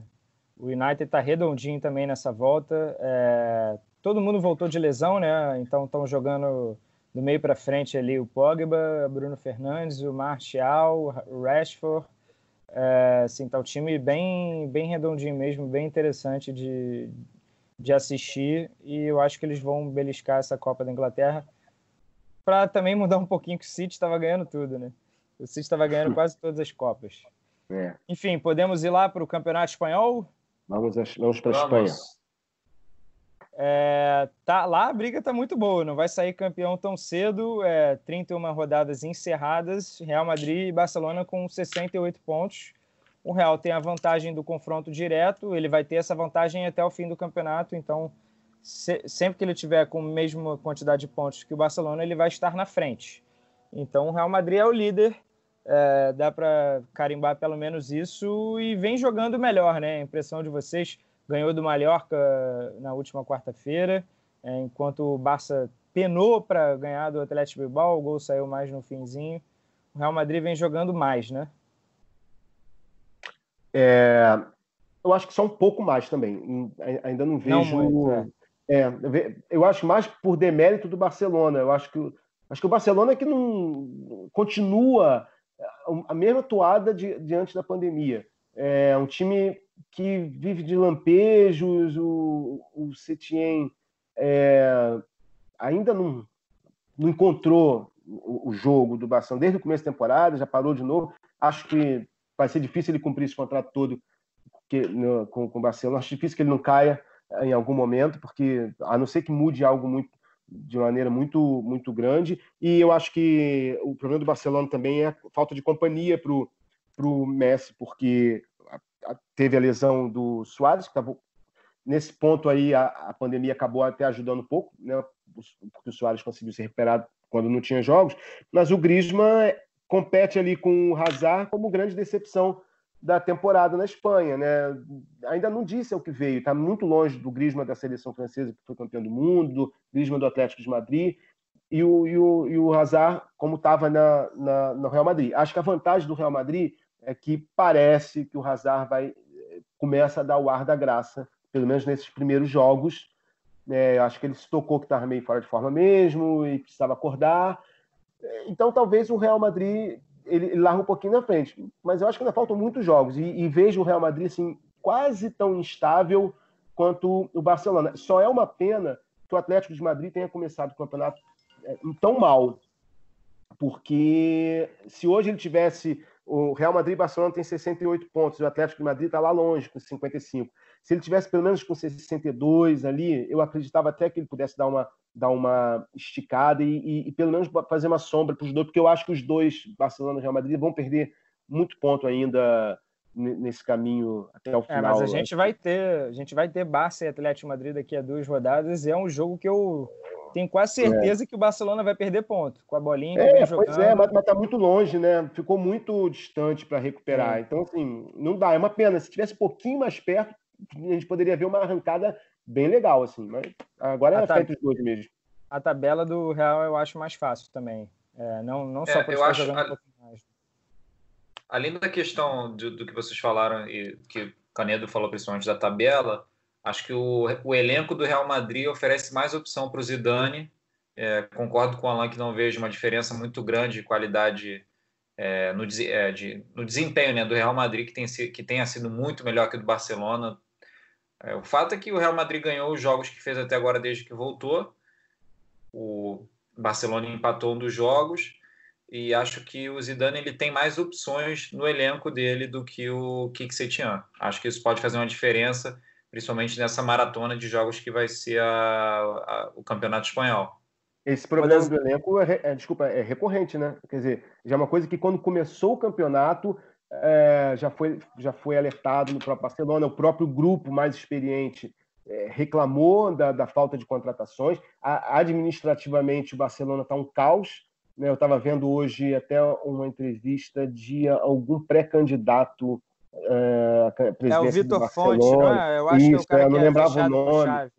o United está redondinho também nessa volta. É... todo mundo voltou de lesão, né? Então estão jogando do meio para frente ali o Pogba, Bruno Fernandes, o Martial, o Rashford. É, assim, tá o time bem, bem redondinho mesmo, bem interessante de, de assistir. E eu acho que eles vão beliscar essa Copa da Inglaterra para também mudar um pouquinho que o City estava ganhando tudo, né? O City estava ganhando quase todas as Copas. É. Enfim, podemos ir lá para o Campeonato Espanhol? Vamos, vamos para a Espanha. É, tá, lá a briga tá muito boa, não vai sair campeão tão cedo. É, 31 rodadas encerradas, Real Madrid e Barcelona com 68 pontos. O Real tem a vantagem do confronto direto, ele vai ter essa vantagem até o fim do campeonato, então se, sempre que ele tiver com a mesma quantidade de pontos que o Barcelona, ele vai estar na frente. Então o Real Madrid é o líder, é, dá para carimbar pelo menos isso e vem jogando melhor, né? A impressão de vocês ganhou do Mallorca na última quarta-feira, é, enquanto o Barça penou para ganhar do Atlético Bilbao, o gol saiu mais no finzinho. O Real Madrid vem jogando mais, né? É, eu acho que só um pouco mais também. Ainda não vejo. Não muito, é. É, eu acho mais por demérito do Barcelona. Eu acho que, acho que o Barcelona é que não continua a mesma toada de, diante da pandemia. É um time que vive de lampejos, o, o Setien é, ainda não, não encontrou o, o, jogo do Barcelona desde o começo da temporada, já parou de novo. Acho que vai ser difícil ele cumprir esse contrato todo que, no, com, com o Barcelona. Acho difícil que ele não caia em algum momento, porque a não ser que mude algo muito de maneira muito muito grande e eu acho que o problema do Barcelona também é a falta de companhia para o Messi porque teve a lesão do Soares, que tava, nesse ponto aí a, a, pandemia acabou até ajudando um pouco, né, porque o Soares conseguiu se recuperar quando não tinha jogos, mas o Griezmann compete ali com o Hazard como grande decepção da temporada na Espanha, né? Ainda não disse o que veio, está muito longe do Griezmann da seleção francesa que foi campeão do mundo, do Griezmann do Atlético de Madrid e o, e o, e o Hazard como estava na, na, no Real Madrid. Acho que a vantagem do Real Madrid é que parece que o Hazard vai começa a dar o ar da graça, pelo menos nesses primeiros jogos. É, acho que ele se tocou que estava meio fora de forma mesmo e precisava acordar. Então, talvez o Real Madrid ele, ele larga um pouquinho na frente. Mas eu acho que ainda faltam muitos jogos. E, e vejo o Real Madrid assim, quase tão instável quanto o Barcelona. Só é uma pena que o Atlético de Madrid tenha começado o campeonato eh, tão mal. Porque se hoje ele tivesse o Real Madrid e Barcelona tem 68 pontos, o Atlético de Madrid está lá longe, com 55. Se ele tivesse pelo menos com 62 ali, eu acreditava até que ele pudesse dar uma, dar uma esticada e, e, e pelo menos fazer uma sombra para os dois, porque eu acho que os dois, Barcelona e Real Madrid, vão perder muito ponto ainda nesse caminho até o final. É, mas a gente vai ter, a gente vai ter Barça e Atlético Madrid daqui a duas rodadas, e é um jogo que eu tenho quase certeza é. que o Barcelona vai perder ponto com a bolinha é. Pois é, mas, está muito longe, né? Ficou muito distante para recuperar. É. Então, assim, não dá. É uma pena. Se tivesse um pouquinho mais perto, a gente poderia ver uma arrancada bem legal, assim. Mas agora é feito os dois mesmo. A tabela do Real eu acho mais fácil também. É, não, não só é, por estar jogando a... um pouquinho mais. Além da questão do, do que vocês falaram e que o Canedo falou principalmente da tabela, Acho que o, o elenco do Real Madrid oferece mais opção para o Zidane. É, concordo com o Alan que não vejo uma diferença muito grande de qualidade é, no, é, de, no, desempenho né, do Real Madrid, que, tem, que tenha sido muito melhor que o do Barcelona. É, o fato é que o Real Madrid ganhou os jogos que fez até agora desde que voltou. O Barcelona empatou um dos jogos e acho que o Zidane ele tem mais opções no elenco dele do que o Kik Setien. Acho que isso pode fazer uma diferença, principalmente nessa maratona de jogos que vai ser a, a, o Campeonato Espanhol. Esse problema do elenco é, é, desculpa, é recorrente, né? Quer dizer, já é uma coisa que quando começou o campeonato é, já, foi, já foi alertado no próprio Barcelona, o próprio grupo mais experiente é, reclamou da, da, falta de contratações. A, administrativamente, o Barcelona está um caos. Né? Eu estava vendo hoje até uma entrevista de algum pré-candidato é, é o Vitor Fonte, não é? Eu acho Isso, que é o cara eu não lembrava o nome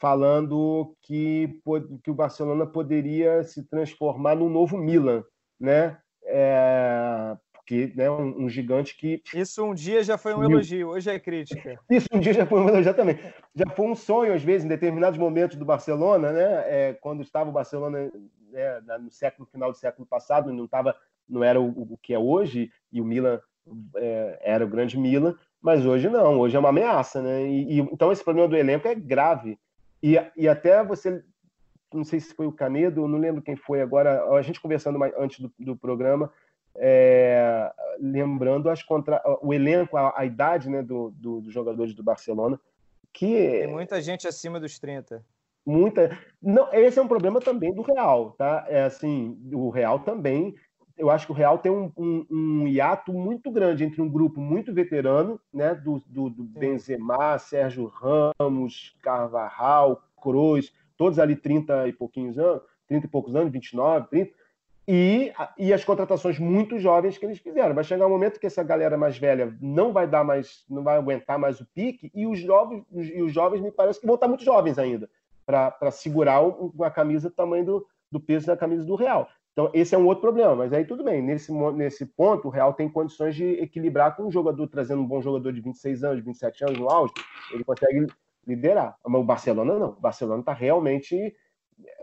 falando que, que o Barcelona poderia se transformar num novo Milan, né? É, porque né, um, um, gigante que. Isso um dia já foi um elogio, hoje é crítica. Isso um dia já foi um elogio também. Já foi um sonho, às vezes, em determinados momentos do Barcelona, né? É, quando estava o Barcelona né, no século final do século passado, não, tava, não era o, o que é hoje, e o Milan é, era o grande Milan, mas hoje não, hoje é uma ameaça, né? E, e, então esse problema do elenco é grave. E, e até você, não sei se foi o Canedo, não lembro quem foi agora, a gente conversando mais, antes do, do programa, é, lembrando as contra, o elenco, a, a idade né, do, do, dos jogadores do Barcelona, que tem muita gente acima dos 30. Muita. Não, esse é um problema também do Real, tá? É assim, o Real também eu acho que o Real tem um, um, um, hiato muito grande entre um grupo muito veterano, né, do, do, do Benzema, Sérgio Ramos, Carvajal, Cruz, todos ali 30 e pouquinhos anos, 30 e poucos anos, 29, 30, e, e as contratações muito jovens que eles fizeram. Vai chegar um momento que essa galera mais velha não vai dar mais, não vai aguentar mais o pique, e os jovens, e os jovens me parece que vão estar muito jovens ainda, para segurar a camisa do tamanho do, do peso da camisa do Real. Então, esse é um outro problema, mas aí tudo bem. Nesse, nesse ponto, o Real tem condições de equilibrar com um jogador trazendo um bom jogador de 26 anos, 27 anos no auge, ele consegue liderar. Mas o Barcelona não. O Barcelona está realmente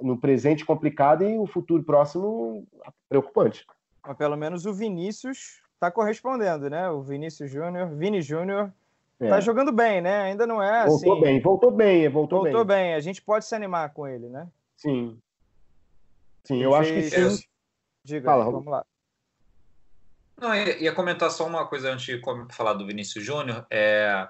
no presente complicado e o futuro próximo preocupante. Mas pelo menos o Vinícius está correspondendo, né? O Vinícius Júnior, Vini Júnior, está é. jogando bem, né? Ainda não é assim. Voltou bem, voltou bem, voltou, voltou bem. bem. A gente pode se animar com ele, né? Sim, Sim, eu acho que sim. Diga, Fala, vamos lá. Não, ia comentar só uma coisa antes de falar do Vinícius Júnior. É,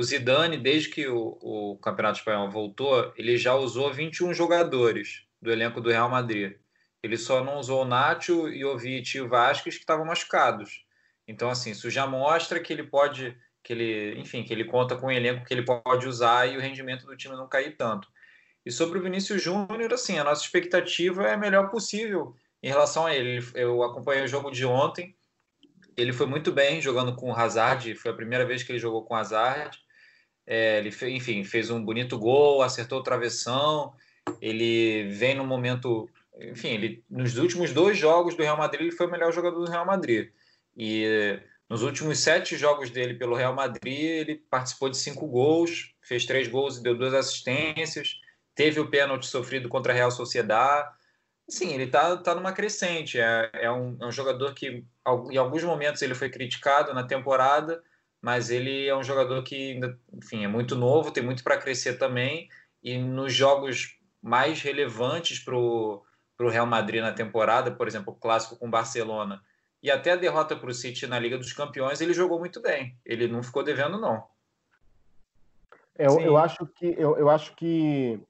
o Zidane, desde que o, o, Campeonato Espanhol voltou, ele já usou 21 jogadores do elenco do Real Madrid. Ele só não usou o Nacho, e o Vasquez, que estavam machucados. Então, assim, isso já mostra que ele pode, que ele, enfim, que ele conta com um elenco que ele pode usar e o rendimento do time não cair tanto. E sobre o Vinícius Júnior, assim, a nossa expectativa é a melhor possível em relação a ele. Eu acompanhei o jogo de ontem, ele foi muito bem jogando com o Hazard, foi a primeira vez que ele jogou com o Hazard. É, ele, enfim, fez um bonito gol, acertou o travessão. Ele vem no momento, enfim, ele, nos últimos dois jogos do Real Madrid, ele foi o melhor jogador do Real Madrid. E nos últimos sete jogos dele pelo Real Madrid, ele participou de cinco gols, fez três gols e deu duas assistências teve o pênalti sofrido contra a Real Sociedade. Sim, ele está tá numa crescente. É, é, um, é um jogador que, em alguns momentos, ele foi criticado na temporada, mas ele é um jogador que, ainda, enfim, é muito novo, tem muito para crescer também. E nos jogos mais relevantes para o Real Madrid na temporada, por exemplo, o clássico com o Barcelona, e até a derrota para o City na Liga dos Campeões, ele jogou muito bem. Ele não ficou devendo, não. É, eu, eu, acho que eu, eu acho que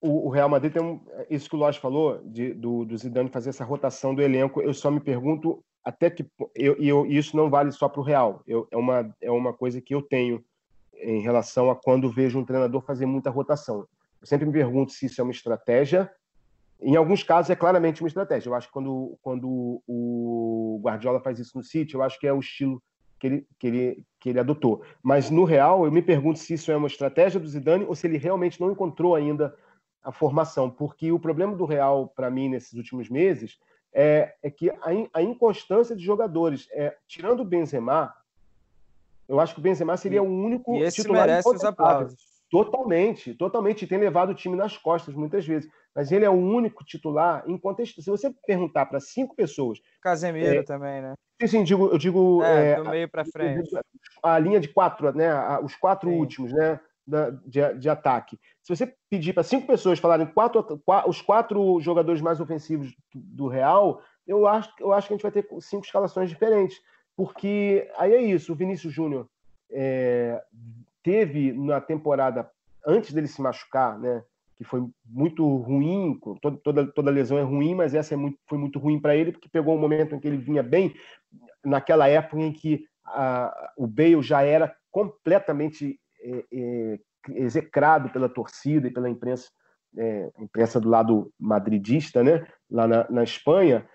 o, o, Real Madrid tem um, isso que o Lodge falou, de, do, do Zidane fazer essa rotação do elenco. Eu só me pergunto até que. Eu, eu, isso não vale só para o Real. Eu, é, uma, é uma coisa que eu tenho em relação a quando vejo um treinador fazer muita rotação. Eu sempre me pergunto se isso é uma estratégia. Em alguns casos é claramente uma estratégia. Eu acho que quando, quando o Guardiola faz isso no City, eu acho que é o estilo que ele, que, ele, que ele adotou. Mas no Real, eu me pergunto se isso é uma estratégia do Zidane ou se ele realmente não encontrou ainda a formação, porque o problema do Real, para mim, nesses últimos meses, é, é que a, in, a, inconstância de jogadores, é, tirando o Benzema, eu acho que o Benzema seria o único e esse titular merece os aplausos. Totalmente, totalmente. Tem levado o time nas costas muitas vezes. Mas ele é o único titular incontestável. Se você perguntar para cinco pessoas. Casemiro é, também, né? Sim, sim, digo, eu digo. É, é, do meio para frente. A linha de quatro, né? Os quatro sim. últimos, né? Da, de, de ataque. Se você pedir para cinco pessoas falarem quatro, os quatro jogadores mais ofensivos do Real, eu acho, eu acho que a gente vai ter cinco escalações diferentes. Porque aí é isso, o Vinícius Júnior é, teve na temporada, antes dele se machucar, né? que foi muito ruim, toda, toda, toda lesão é ruim, mas essa é muito, foi muito ruim para ele, porque pegou um momento em que ele vinha bem, naquela época em que a, o Bale já era completamente é, é, execrado pela torcida e pela imprensa, é, imprensa do lado madridista, né, lá na, na Espanha,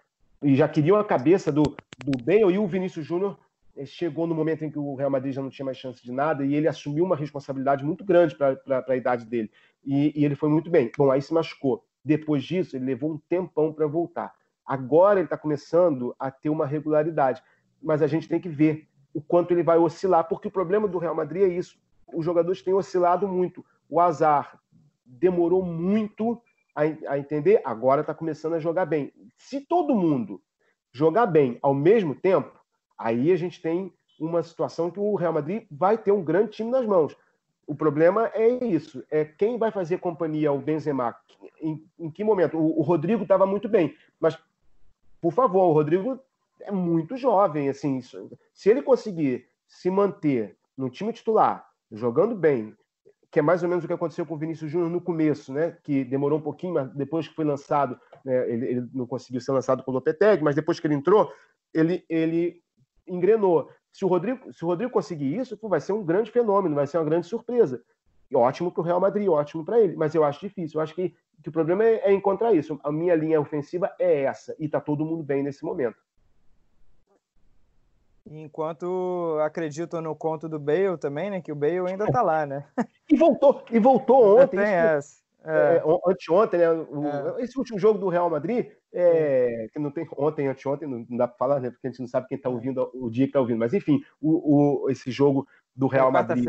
e já queriam a cabeça do, do Bale e o Vinícius Júnior é, chegou no momento em que o Real Madrid já não tinha mais chance de nada e ele assumiu uma responsabilidade muito grande para a idade dele e, e ele foi muito bem. Bom, aí se machucou. Depois disso, ele levou um tempão para voltar. Agora ele está começando a ter uma regularidade, mas a gente tem que ver o quanto ele vai oscilar, porque o problema do Real Madrid é isso. Os jogadores têm oscilado muito. O azar demorou muito a, a entender, agora está começando a jogar bem. Se todo mundo jogar bem ao mesmo tempo, aí a gente tem uma situação que o Real Madrid vai ter um grande time nas mãos. O problema é isso, é quem vai fazer companhia ao Benzema, em, em que momento? O, o Rodrigo estava muito bem, mas, por favor, o Rodrigo é muito jovem, assim, se ele conseguir se manter no time titular, jogando bem, que é mais ou menos o que aconteceu com o Vinícius Júnior no começo, né? Que demorou um pouquinho, mas depois que foi lançado, né, ele, ele, não conseguiu ser lançado com o Lopetegui, mas depois que ele entrou, ele, ele engrenou. Se o Rodrigo, se o Rodrigo conseguir isso, pô, vai ser um grande fenômeno, vai ser uma grande surpresa. E ótimo para o Real Madrid, ótimo para ele. Mas eu acho difícil. Eu acho que, que o problema é, é, encontrar isso. A minha linha ofensiva é essa. E está todo mundo bem nesse momento. Enquanto acredito no conto do Bale também, né? Que o Bale ainda está lá, né? e voltou, e voltou ontem. Tem essa. É. É, anteontem, né? O, é. Esse último jogo do Real Madrid, é, que não tem ontem, anteontem, não, não dá para falar, né? Porque a gente não sabe quem está ouvindo o dia que está ouvindo. Mas enfim, o, o, esse jogo do Real Madrid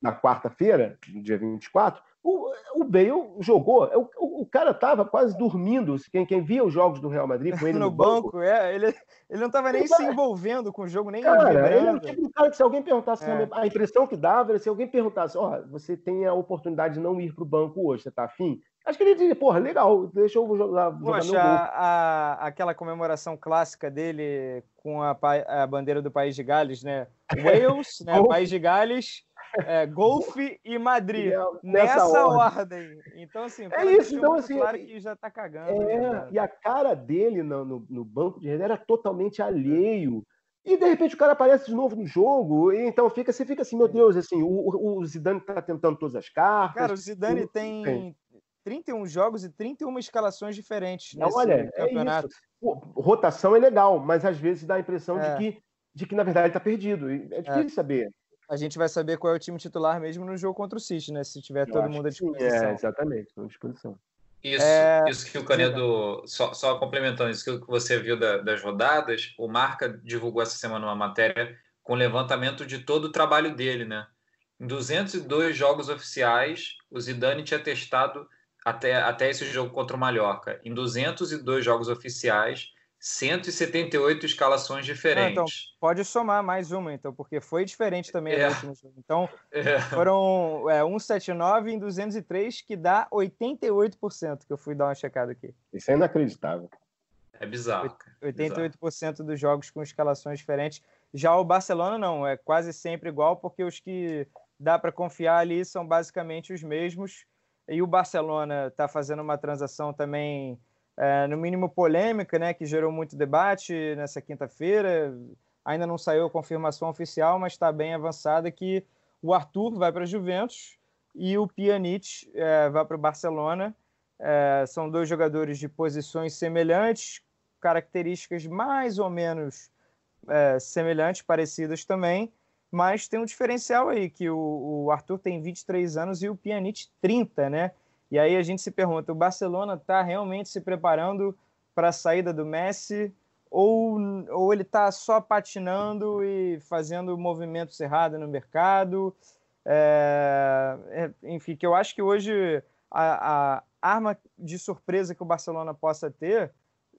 na quarta-feira, dia 24, o, o Bale jogou, o, o, o cara tava quase dormindo. Quem, quem via os jogos do Real Madrid com ele no, no banco, banco, é, ele, ele não tava nem se envolvendo com o jogo, nem cara, ele é o tipo de cara que se alguém perguntasse, é. a impressão que dava era se alguém perguntasse, ó, oh, você tem a oportunidade de não ir pro banco hoje, você tá afim? Acho que ele diria, porra, legal, deixa eu jogar, Poxa, jogar gol. A, aquela comemoração clássica dele com a, a bandeira do País de Gales, né? Wales, né? País de Gales é, golfe e Madrid. nessa, nessa ordem. ordem. Então, assim, é isso. Então, assim, claro que já tá cagando. É, né, e a cara dele no, no, no banco de reserva era totalmente alheio. E de repente o cara aparece de novo no jogo, e então fica, você fica assim, meu Deus, assim, o, o Zidane tá tentando todas as cartas. Cara, o Zidane tem, tem 31 jogos e 31 escalações diferentes. Não, olha, campeonato. é isso. rotação é legal, mas às vezes dá a impressão é. de, que, de que, na verdade, ele tá perdido. É difícil é. saber a gente vai saber qual é o time titular mesmo no jogo contra o City, né? Se tiver Eu todo mundo à disposição. É, exatamente, à disposição. Isso, é... isso que o Canedo, só, só, complementando isso que você viu da, das rodadas, o Marca divulgou essa semana uma matéria com levantamento de todo o trabalho dele, né? Em 202 jogos oficiais, o Zidane tinha testado até, até esse jogo contra o Mallorca. Em 202 jogos oficiais, 178 escalações diferentes. Ah, então, pode somar mais uma, então, porque foi diferente também é. no último jogo. Então, é. foram é, 179 em 203, que dá 88%, que eu fui dar uma checada aqui. Isso é inacreditável. É bizarro. 88% bizarro. dos jogos com escalações diferentes. Já o Barcelona não, é quase sempre igual, porque os que dá para confiar ali são basicamente os mesmos. E o Barcelona está fazendo uma transação também é, no mínimo polêmica, né, que gerou muito debate nessa quinta-feira. Ainda não saiu a confirmação oficial, mas está bem avançada que o Arthur vai para a Juventus e o Pjanic é, vai para o Barcelona. É, são dois jogadores de posições semelhantes, características mais ou menos é, semelhantes, parecidas também, mas tem um diferencial aí, que o, o Arthur tem 23 anos e o Pjanic 30, né? E aí a gente se pergunta: o Barcelona está realmente se preparando para a saída do Messi? Ou, ou ele está só patinando e fazendo movimentos errados no mercado? É, é, enfim, que eu acho que hoje a, a, arma de surpresa que o Barcelona possa ter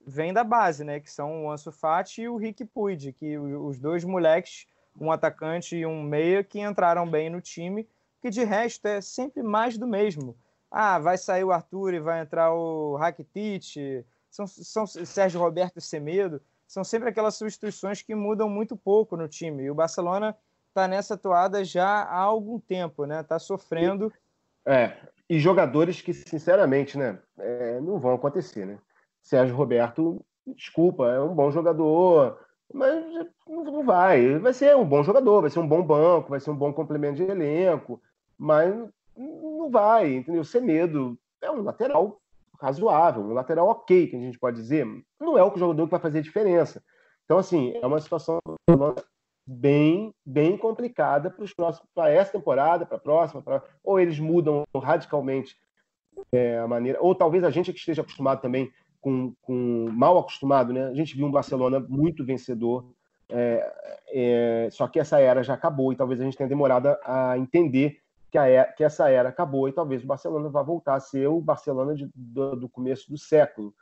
vem da base, né? Que são o Ansu Fati e o Rick Puig, que os dois moleques, um atacante e um meia, que entraram bem no time, que de resto é sempre mais do mesmo. Ah, vai sair o Arthur e vai entrar o Rakitic, são, são Sérgio Roberto e Semedo, são sempre aquelas substituições que mudam muito pouco no time. E o Barcelona está nessa toada já há algum tempo, né? Está sofrendo. É, e jogadores que, sinceramente, né, é, não vão acontecer, né? Sérgio Roberto, desculpa, é um bom jogador, mas não vai. Vai ser um bom jogador, vai ser um bom banco, vai ser um bom complemento de elenco, mas não vai, entendeu? Semedo é um lateral razoável, um lateral ok, que a gente pode dizer. Não é o jogador que vai fazer diferença. Então, assim, é uma situação bem, bem complicada para essa temporada, para a próxima, pra... ou eles mudam radicalmente é, a maneira, ou talvez a gente que esteja acostumado também com, com mal acostumado, né? A gente viu um Barcelona muito vencedor, é, é, só que essa era já acabou e talvez a gente tenha demorado a entender que, a, que essa era acabou e talvez o Barcelona vá voltar a ser o Barcelona de, do, do, começo do século,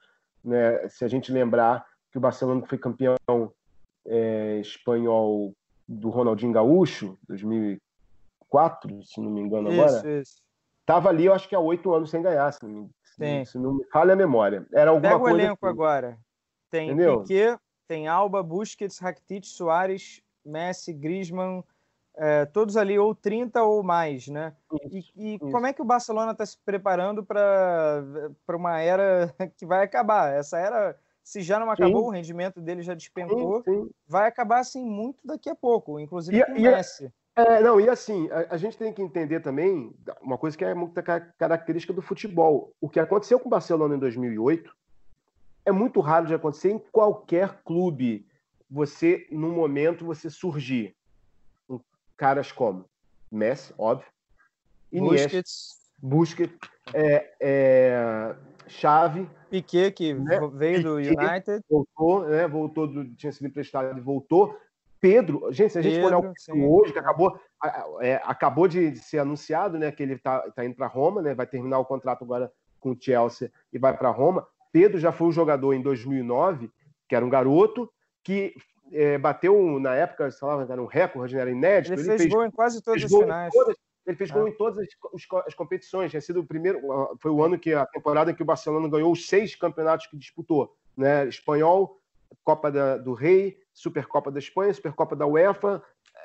né? Se a gente lembrar que o Barcelona foi campeão é, espanhol do Ronaldinho Gaúcho, 2004, se não me engano isso, agora. Isso. Tava ali, eu acho que há oito anos sem ganhar, se não, me, se não me falha a memória. Era alguma Pega coisa o elenco assim. agora. Tem Entendeu? Piquet, tem Alba, Busquets, Rakitic, Soares, Messi, Griezmann, é, todos ali ou 30 ou mais, né? Isso, e, e como é que o Barcelona está se preparando para uma era que vai acabar? Essa era, se já não acabou, sim. o rendimento dele já despencou, sim, sim. vai acabar assim muito daqui a pouco, inclusive e, com o Messi. É, não, e assim, a, a, gente tem que entender também uma coisa que é muito característica do futebol. O que aconteceu com o Barcelona em 2008 é muito raro de acontecer em qualquer clube. Você, num momento, você surgir. Caras como Messi, óbvio, Iniesta, Busquets, Busquets é, é, Chave, Piquet que né? veio do United, voltou, né? Voltou do, tinha sido emprestado e voltou. Pedro, gente, se a gente Pedro, for olhar o hoje, que acabou, é, acabou de ser anunciado, né, que ele está tá indo para Roma, né, vai terminar o contrato agora com o Chelsea e vai para Roma. Pedro já foi um jogador em 2009, que era um garoto, que é, bateu na época, sei lá, era um recorde, era inédito. Ele, ele fez, fez, gol em quase todas as finais. Todas, ele fez gol ah. em todas as, as, competições. Tinha sido o primeiro, foi o ano que a temporada em que o Barcelona ganhou os seis campeonatos que disputou, né? Espanhol, Copa da, do Rei, Supercopa da Espanha, Supercopa da UEFA,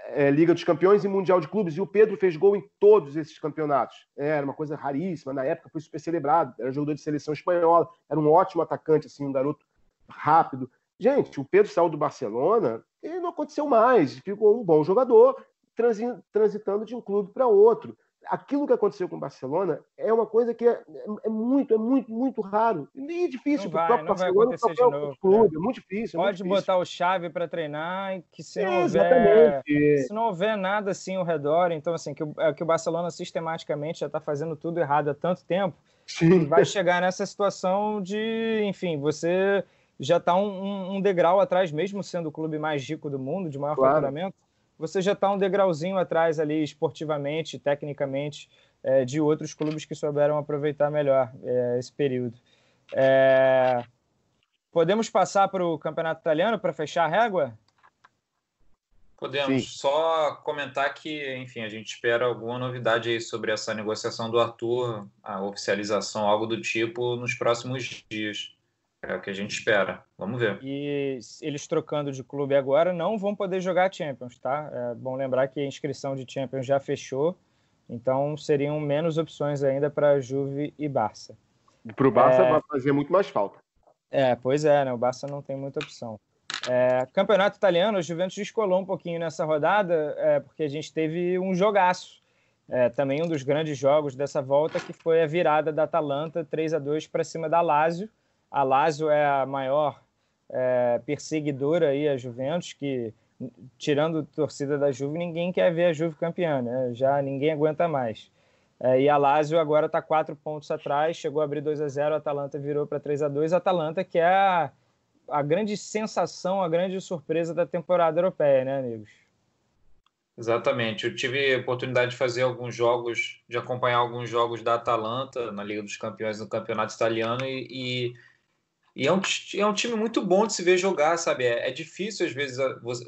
é, Liga dos Campeões e Mundial de Clubes. E o Pedro fez gol em todos esses campeonatos. É, era uma coisa raríssima. Na época foi super celebrado. Era jogador de seleção espanhola. Era um ótimo atacante, assim, um garoto rápido. Gente, o Pedro saiu do Barcelona e não aconteceu mais. Ficou um bom jogador, transitando de um clube para outro aquilo que aconteceu com o Barcelona é uma coisa que é, é muito, é muito, muito raro. E é difícil para o próprio Barcelona, para o próprio clube, é muito difícil. É Pode muito botar difícil. o chave para treinar, que se não, houver, se não houver nada assim ao redor, então assim, que o, é que o Barcelona sistematicamente já está fazendo tudo errado há tanto tempo, Sim. vai chegar nessa situação de, enfim, você já está um, um, degrau atrás, mesmo sendo o clube mais rico do mundo, de maior claro. faturamento, você já está um degrauzinho atrás ali, esportivamente, tecnicamente, é, de outros clubes que souberam aproveitar melhor é, esse período. É... Podemos passar para o campeonato italiano para fechar a régua? Podemos. Sim. Só comentar que, enfim, a gente espera alguma novidade aí sobre essa negociação do Arthur, a oficialização, algo do tipo, nos próximos dias. É o que a gente espera. Vamos ver. E eles trocando de clube agora não vão poder jogar Champions, tá? É bom lembrar que a inscrição de Champions já fechou, então seriam menos opções ainda para Juve e Barça. Para o Barça é... vai fazer muito mais falta. É, pois é, né? O Barça não tem muita opção. É, campeonato italiano, o Juventus descolou um pouquinho nessa rodada, é, porque a gente teve um jogaço. É, também um dos grandes jogos dessa volta, que foi a virada da Atalanta 3 a 2 para cima da Lazio a Lazio é a maior é, perseguidora aí a Juventus, que tirando torcida da Juve, ninguém quer ver a Juve campeã, né? Já ninguém aguenta mais. É, e a Lazio agora está quatro pontos atrás, chegou a abrir 2 a 0 a Atalanta virou para 3 a 2 A Atalanta que é a, a grande sensação, a grande surpresa da temporada europeia, né, amigos? Exatamente. Eu tive a oportunidade de fazer alguns jogos, de acompanhar alguns jogos da Atalanta na Liga dos Campeões no Campeonato Italiano e, e E é um, é um time muito bom de se ver jogar, sabe? É, é difícil, às vezes,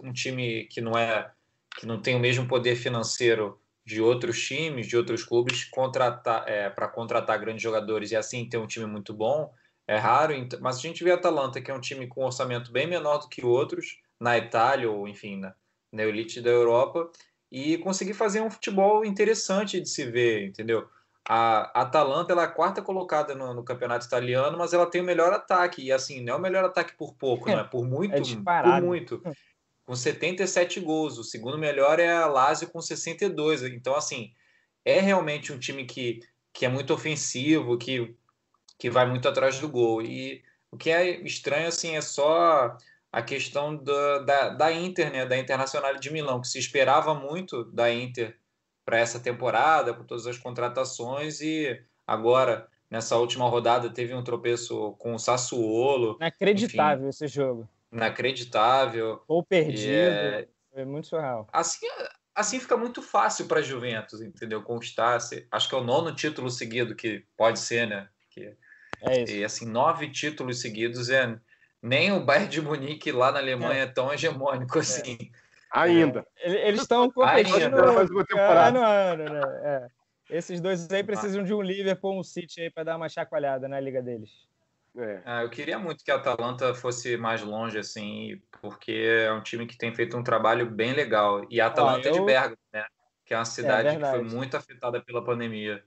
um time que não é que não tem o mesmo poder financeiro de outros times, de outros clubes, contratar é, para contratar grandes jogadores e assim ter um time muito bom. É raro, mas a gente vê a Atalanta, que é um time com um orçamento bem menor do que outros, na Itália ou, enfim, na, na elite da Europa, e conseguir fazer um futebol interessante de se ver, entendeu? A Atalanta ela é a quarta colocada no, no, campeonato italiano, mas ela tem o melhor ataque. E assim, não é o melhor ataque por pouco, né? Por muito, é por muito. Com 77 gols. O segundo melhor é a Lazio com 62. Então, assim, é realmente um time que, que é muito ofensivo, que, que vai muito atrás do gol. E o que é estranho, assim, é só a questão da, da, da Inter, né? Da Internacional de Milão, que se esperava muito da Inter para essa temporada, com todas as contratações, e agora, nessa última rodada, teve um tropeço com o Sassuolo. Inacreditável enfim, esse jogo. Inacreditável. Ou perdido. É... Foi muito surreal. Assim, assim fica muito fácil para a Juventus, entendeu? Conquistar. Acho que é o nono título seguido que pode ser, né? Que, é isso. E assim, nove títulos seguidos é nem o Bayern de Munique lá na Alemanha é, é tão hegemônico é. assim. Ainda. Eles estão competindo ano a ano, né? É. Esses dois aí precisam de um Liverpool, um City aí para dar uma chacoalhada na liga deles. É. Ah, eu queria muito que a Atalanta fosse mais longe, assim, porque é um time que tem feito um trabalho bem legal. E a Atalanta eu... é de Bergamo, né? Que é uma cidade é que foi muito afetada pela pandemia.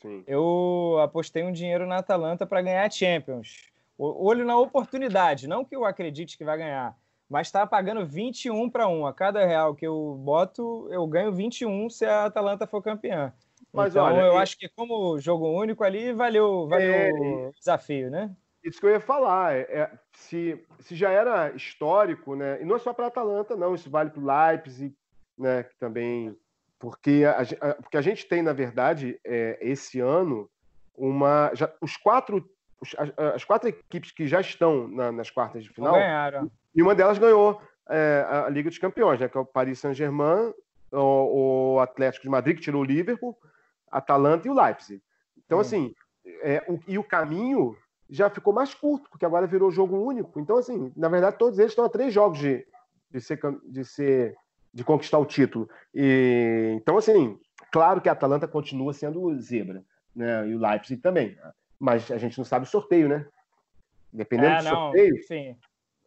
Sim. Eu apostei um dinheiro na Atalanta para ganhar a Champions. Olho na oportunidade, não que eu acredite que vai ganhar mas está pagando 21 para 1. A cada real que eu boto, eu ganho 21 se a Atalanta for campeã. Mas, então, olha, eu acho que como jogo único ali, valeu, valeu é, o desafio, né? Isso que eu ia falar. É, é, se, se já era histórico, né? E não é só para a Atalanta, não. Isso vale para o Leipzig, né? Que também... Porque a, a, porque a gente tem, na verdade, é, esse ano, uma... Já, os quatro as, as, quatro equipes que já estão na, nas quartas de final ganharam. E uma delas ganhou é, a Liga dos Campeões, né? Que é o Paris Saint-Germain, o, o, Atlético de Madrid, que tirou o Liverpool, a Atalanta e o Leipzig. Então, hum. assim, é, o, e o caminho já ficou mais curto, porque agora virou jogo único. Então, assim, na verdade, todos eles estão a três jogos de, de, ser, de, ser, de conquistar o título. E, então, assim, claro que a Atalanta continua sendo zebra, né? E o Leipzig também. Mas a gente não sabe o sorteio, né? Dependendo é, do não, sorteio. Sim.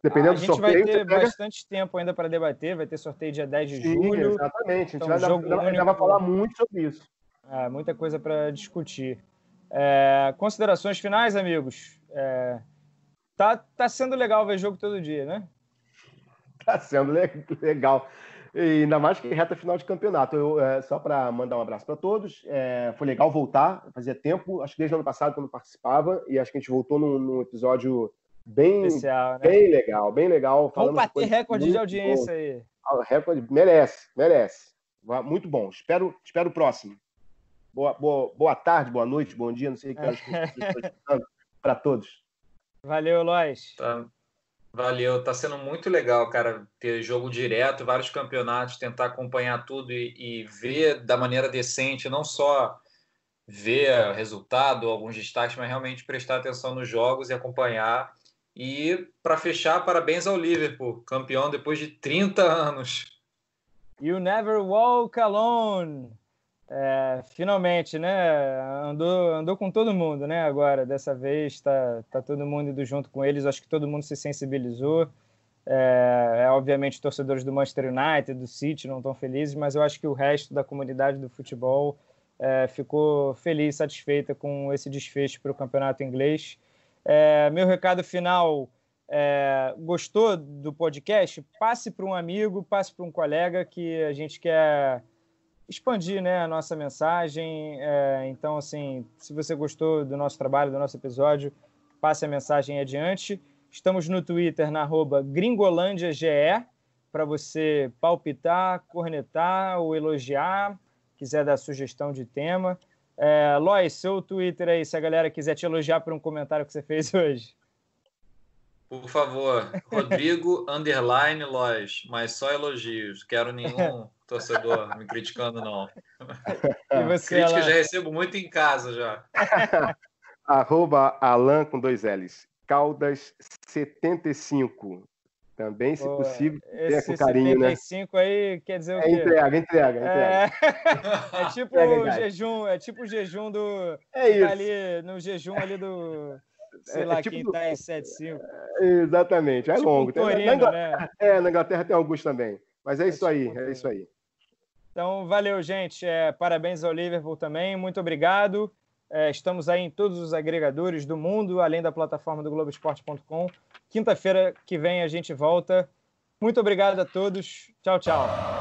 Dependendo a do sorteio. A gente vai ter pega... bastante tempo ainda para debater, vai ter sorteio dia 10 de Sim, julho. Exatamente, a gente então, vai, único... vai falar muito sobre isso. É, muita coisa para discutir. É, considerações finais, amigos? É, tá, tá sendo legal ver jogo todo dia, né? Tá sendo legal. E ainda mais que reta final de campeonato. Eu, é, só para mandar um abraço para todos. É, foi legal voltar, fazia tempo, acho que desde o ano passado, quando participava, e acho que a gente voltou num, num episódio bem, Especial, né? bem legal, bem legal. Vamos bater recorde de audiência aí. Ah, recorde, merece, merece. Muito bom. Espero, espero o próximo. Boa, boa, boa tarde, boa noite, bom dia, não sei o que para todos. Valeu, Lois. Tá. Valeu, tá sendo muito legal, cara, ter jogo direto, vários campeonatos, tentar acompanhar tudo e, e ver da maneira decente, não só ver resultado, alguns destaques, mas realmente prestar atenção nos jogos e acompanhar e para fechar, parabéns ao Liverpool, campeão depois de 30 anos. You never walk alone. É, finalmente, né? Andou, andou com todo mundo, né? Agora, dessa vez, está tá todo mundo indo junto com eles. Acho que todo mundo se sensibilizou. É, é, obviamente, torcedores do Manchester United, do City, não estão felizes, mas eu acho que o resto da comunidade do futebol é, ficou feliz, satisfeita com esse desfecho para o campeonato inglês. É, meu recado final: é, gostou do podcast? Passe para um amigo, passe para um colega que a gente quer expandir né, a nossa mensagem. É, então, assim, se você gostou do nosso trabalho, do nosso episódio, passe a mensagem adiante. Estamos no Twitter, na arroba gringolândiage, para você palpitar, cornetar ou elogiar, quiser dar sugestão de tema. É, Lois, seu Twitter aí, se a galera quiser te elogiar por um comentário que você fez hoje. Por favor, Rodrigo underline Lois, mas só elogios. Quero nenhum torcedor me criticando, não. E você, Crítica já recebo muito em casa já. Arroba Alan com dois L's. Caldas 75. Também, se Pô, possível, tenha com carinho, 75 né? aí quer dizer o é quê? É entrega, entrega, entrega. É, é tipo o jejum, é tipo o jejum do... É isso. Tá ali, no jejum ali do... Sei é, lá, é tipo quem do... tá em 75. Exatamente, é tipo longo. Torino, na Inglaterra, né? É, na Inglaterra tem alguns também. Mas é, é isso tipo aí, é isso aí. Então, valeu, gente. É, parabéns ao Liverpool também. Muito obrigado. É, estamos aí em todos os agregadores do mundo, além da plataforma do Globoesporte.com. Quinta-feira que vem a gente volta. Muito obrigado a todos. Tchau, tchau.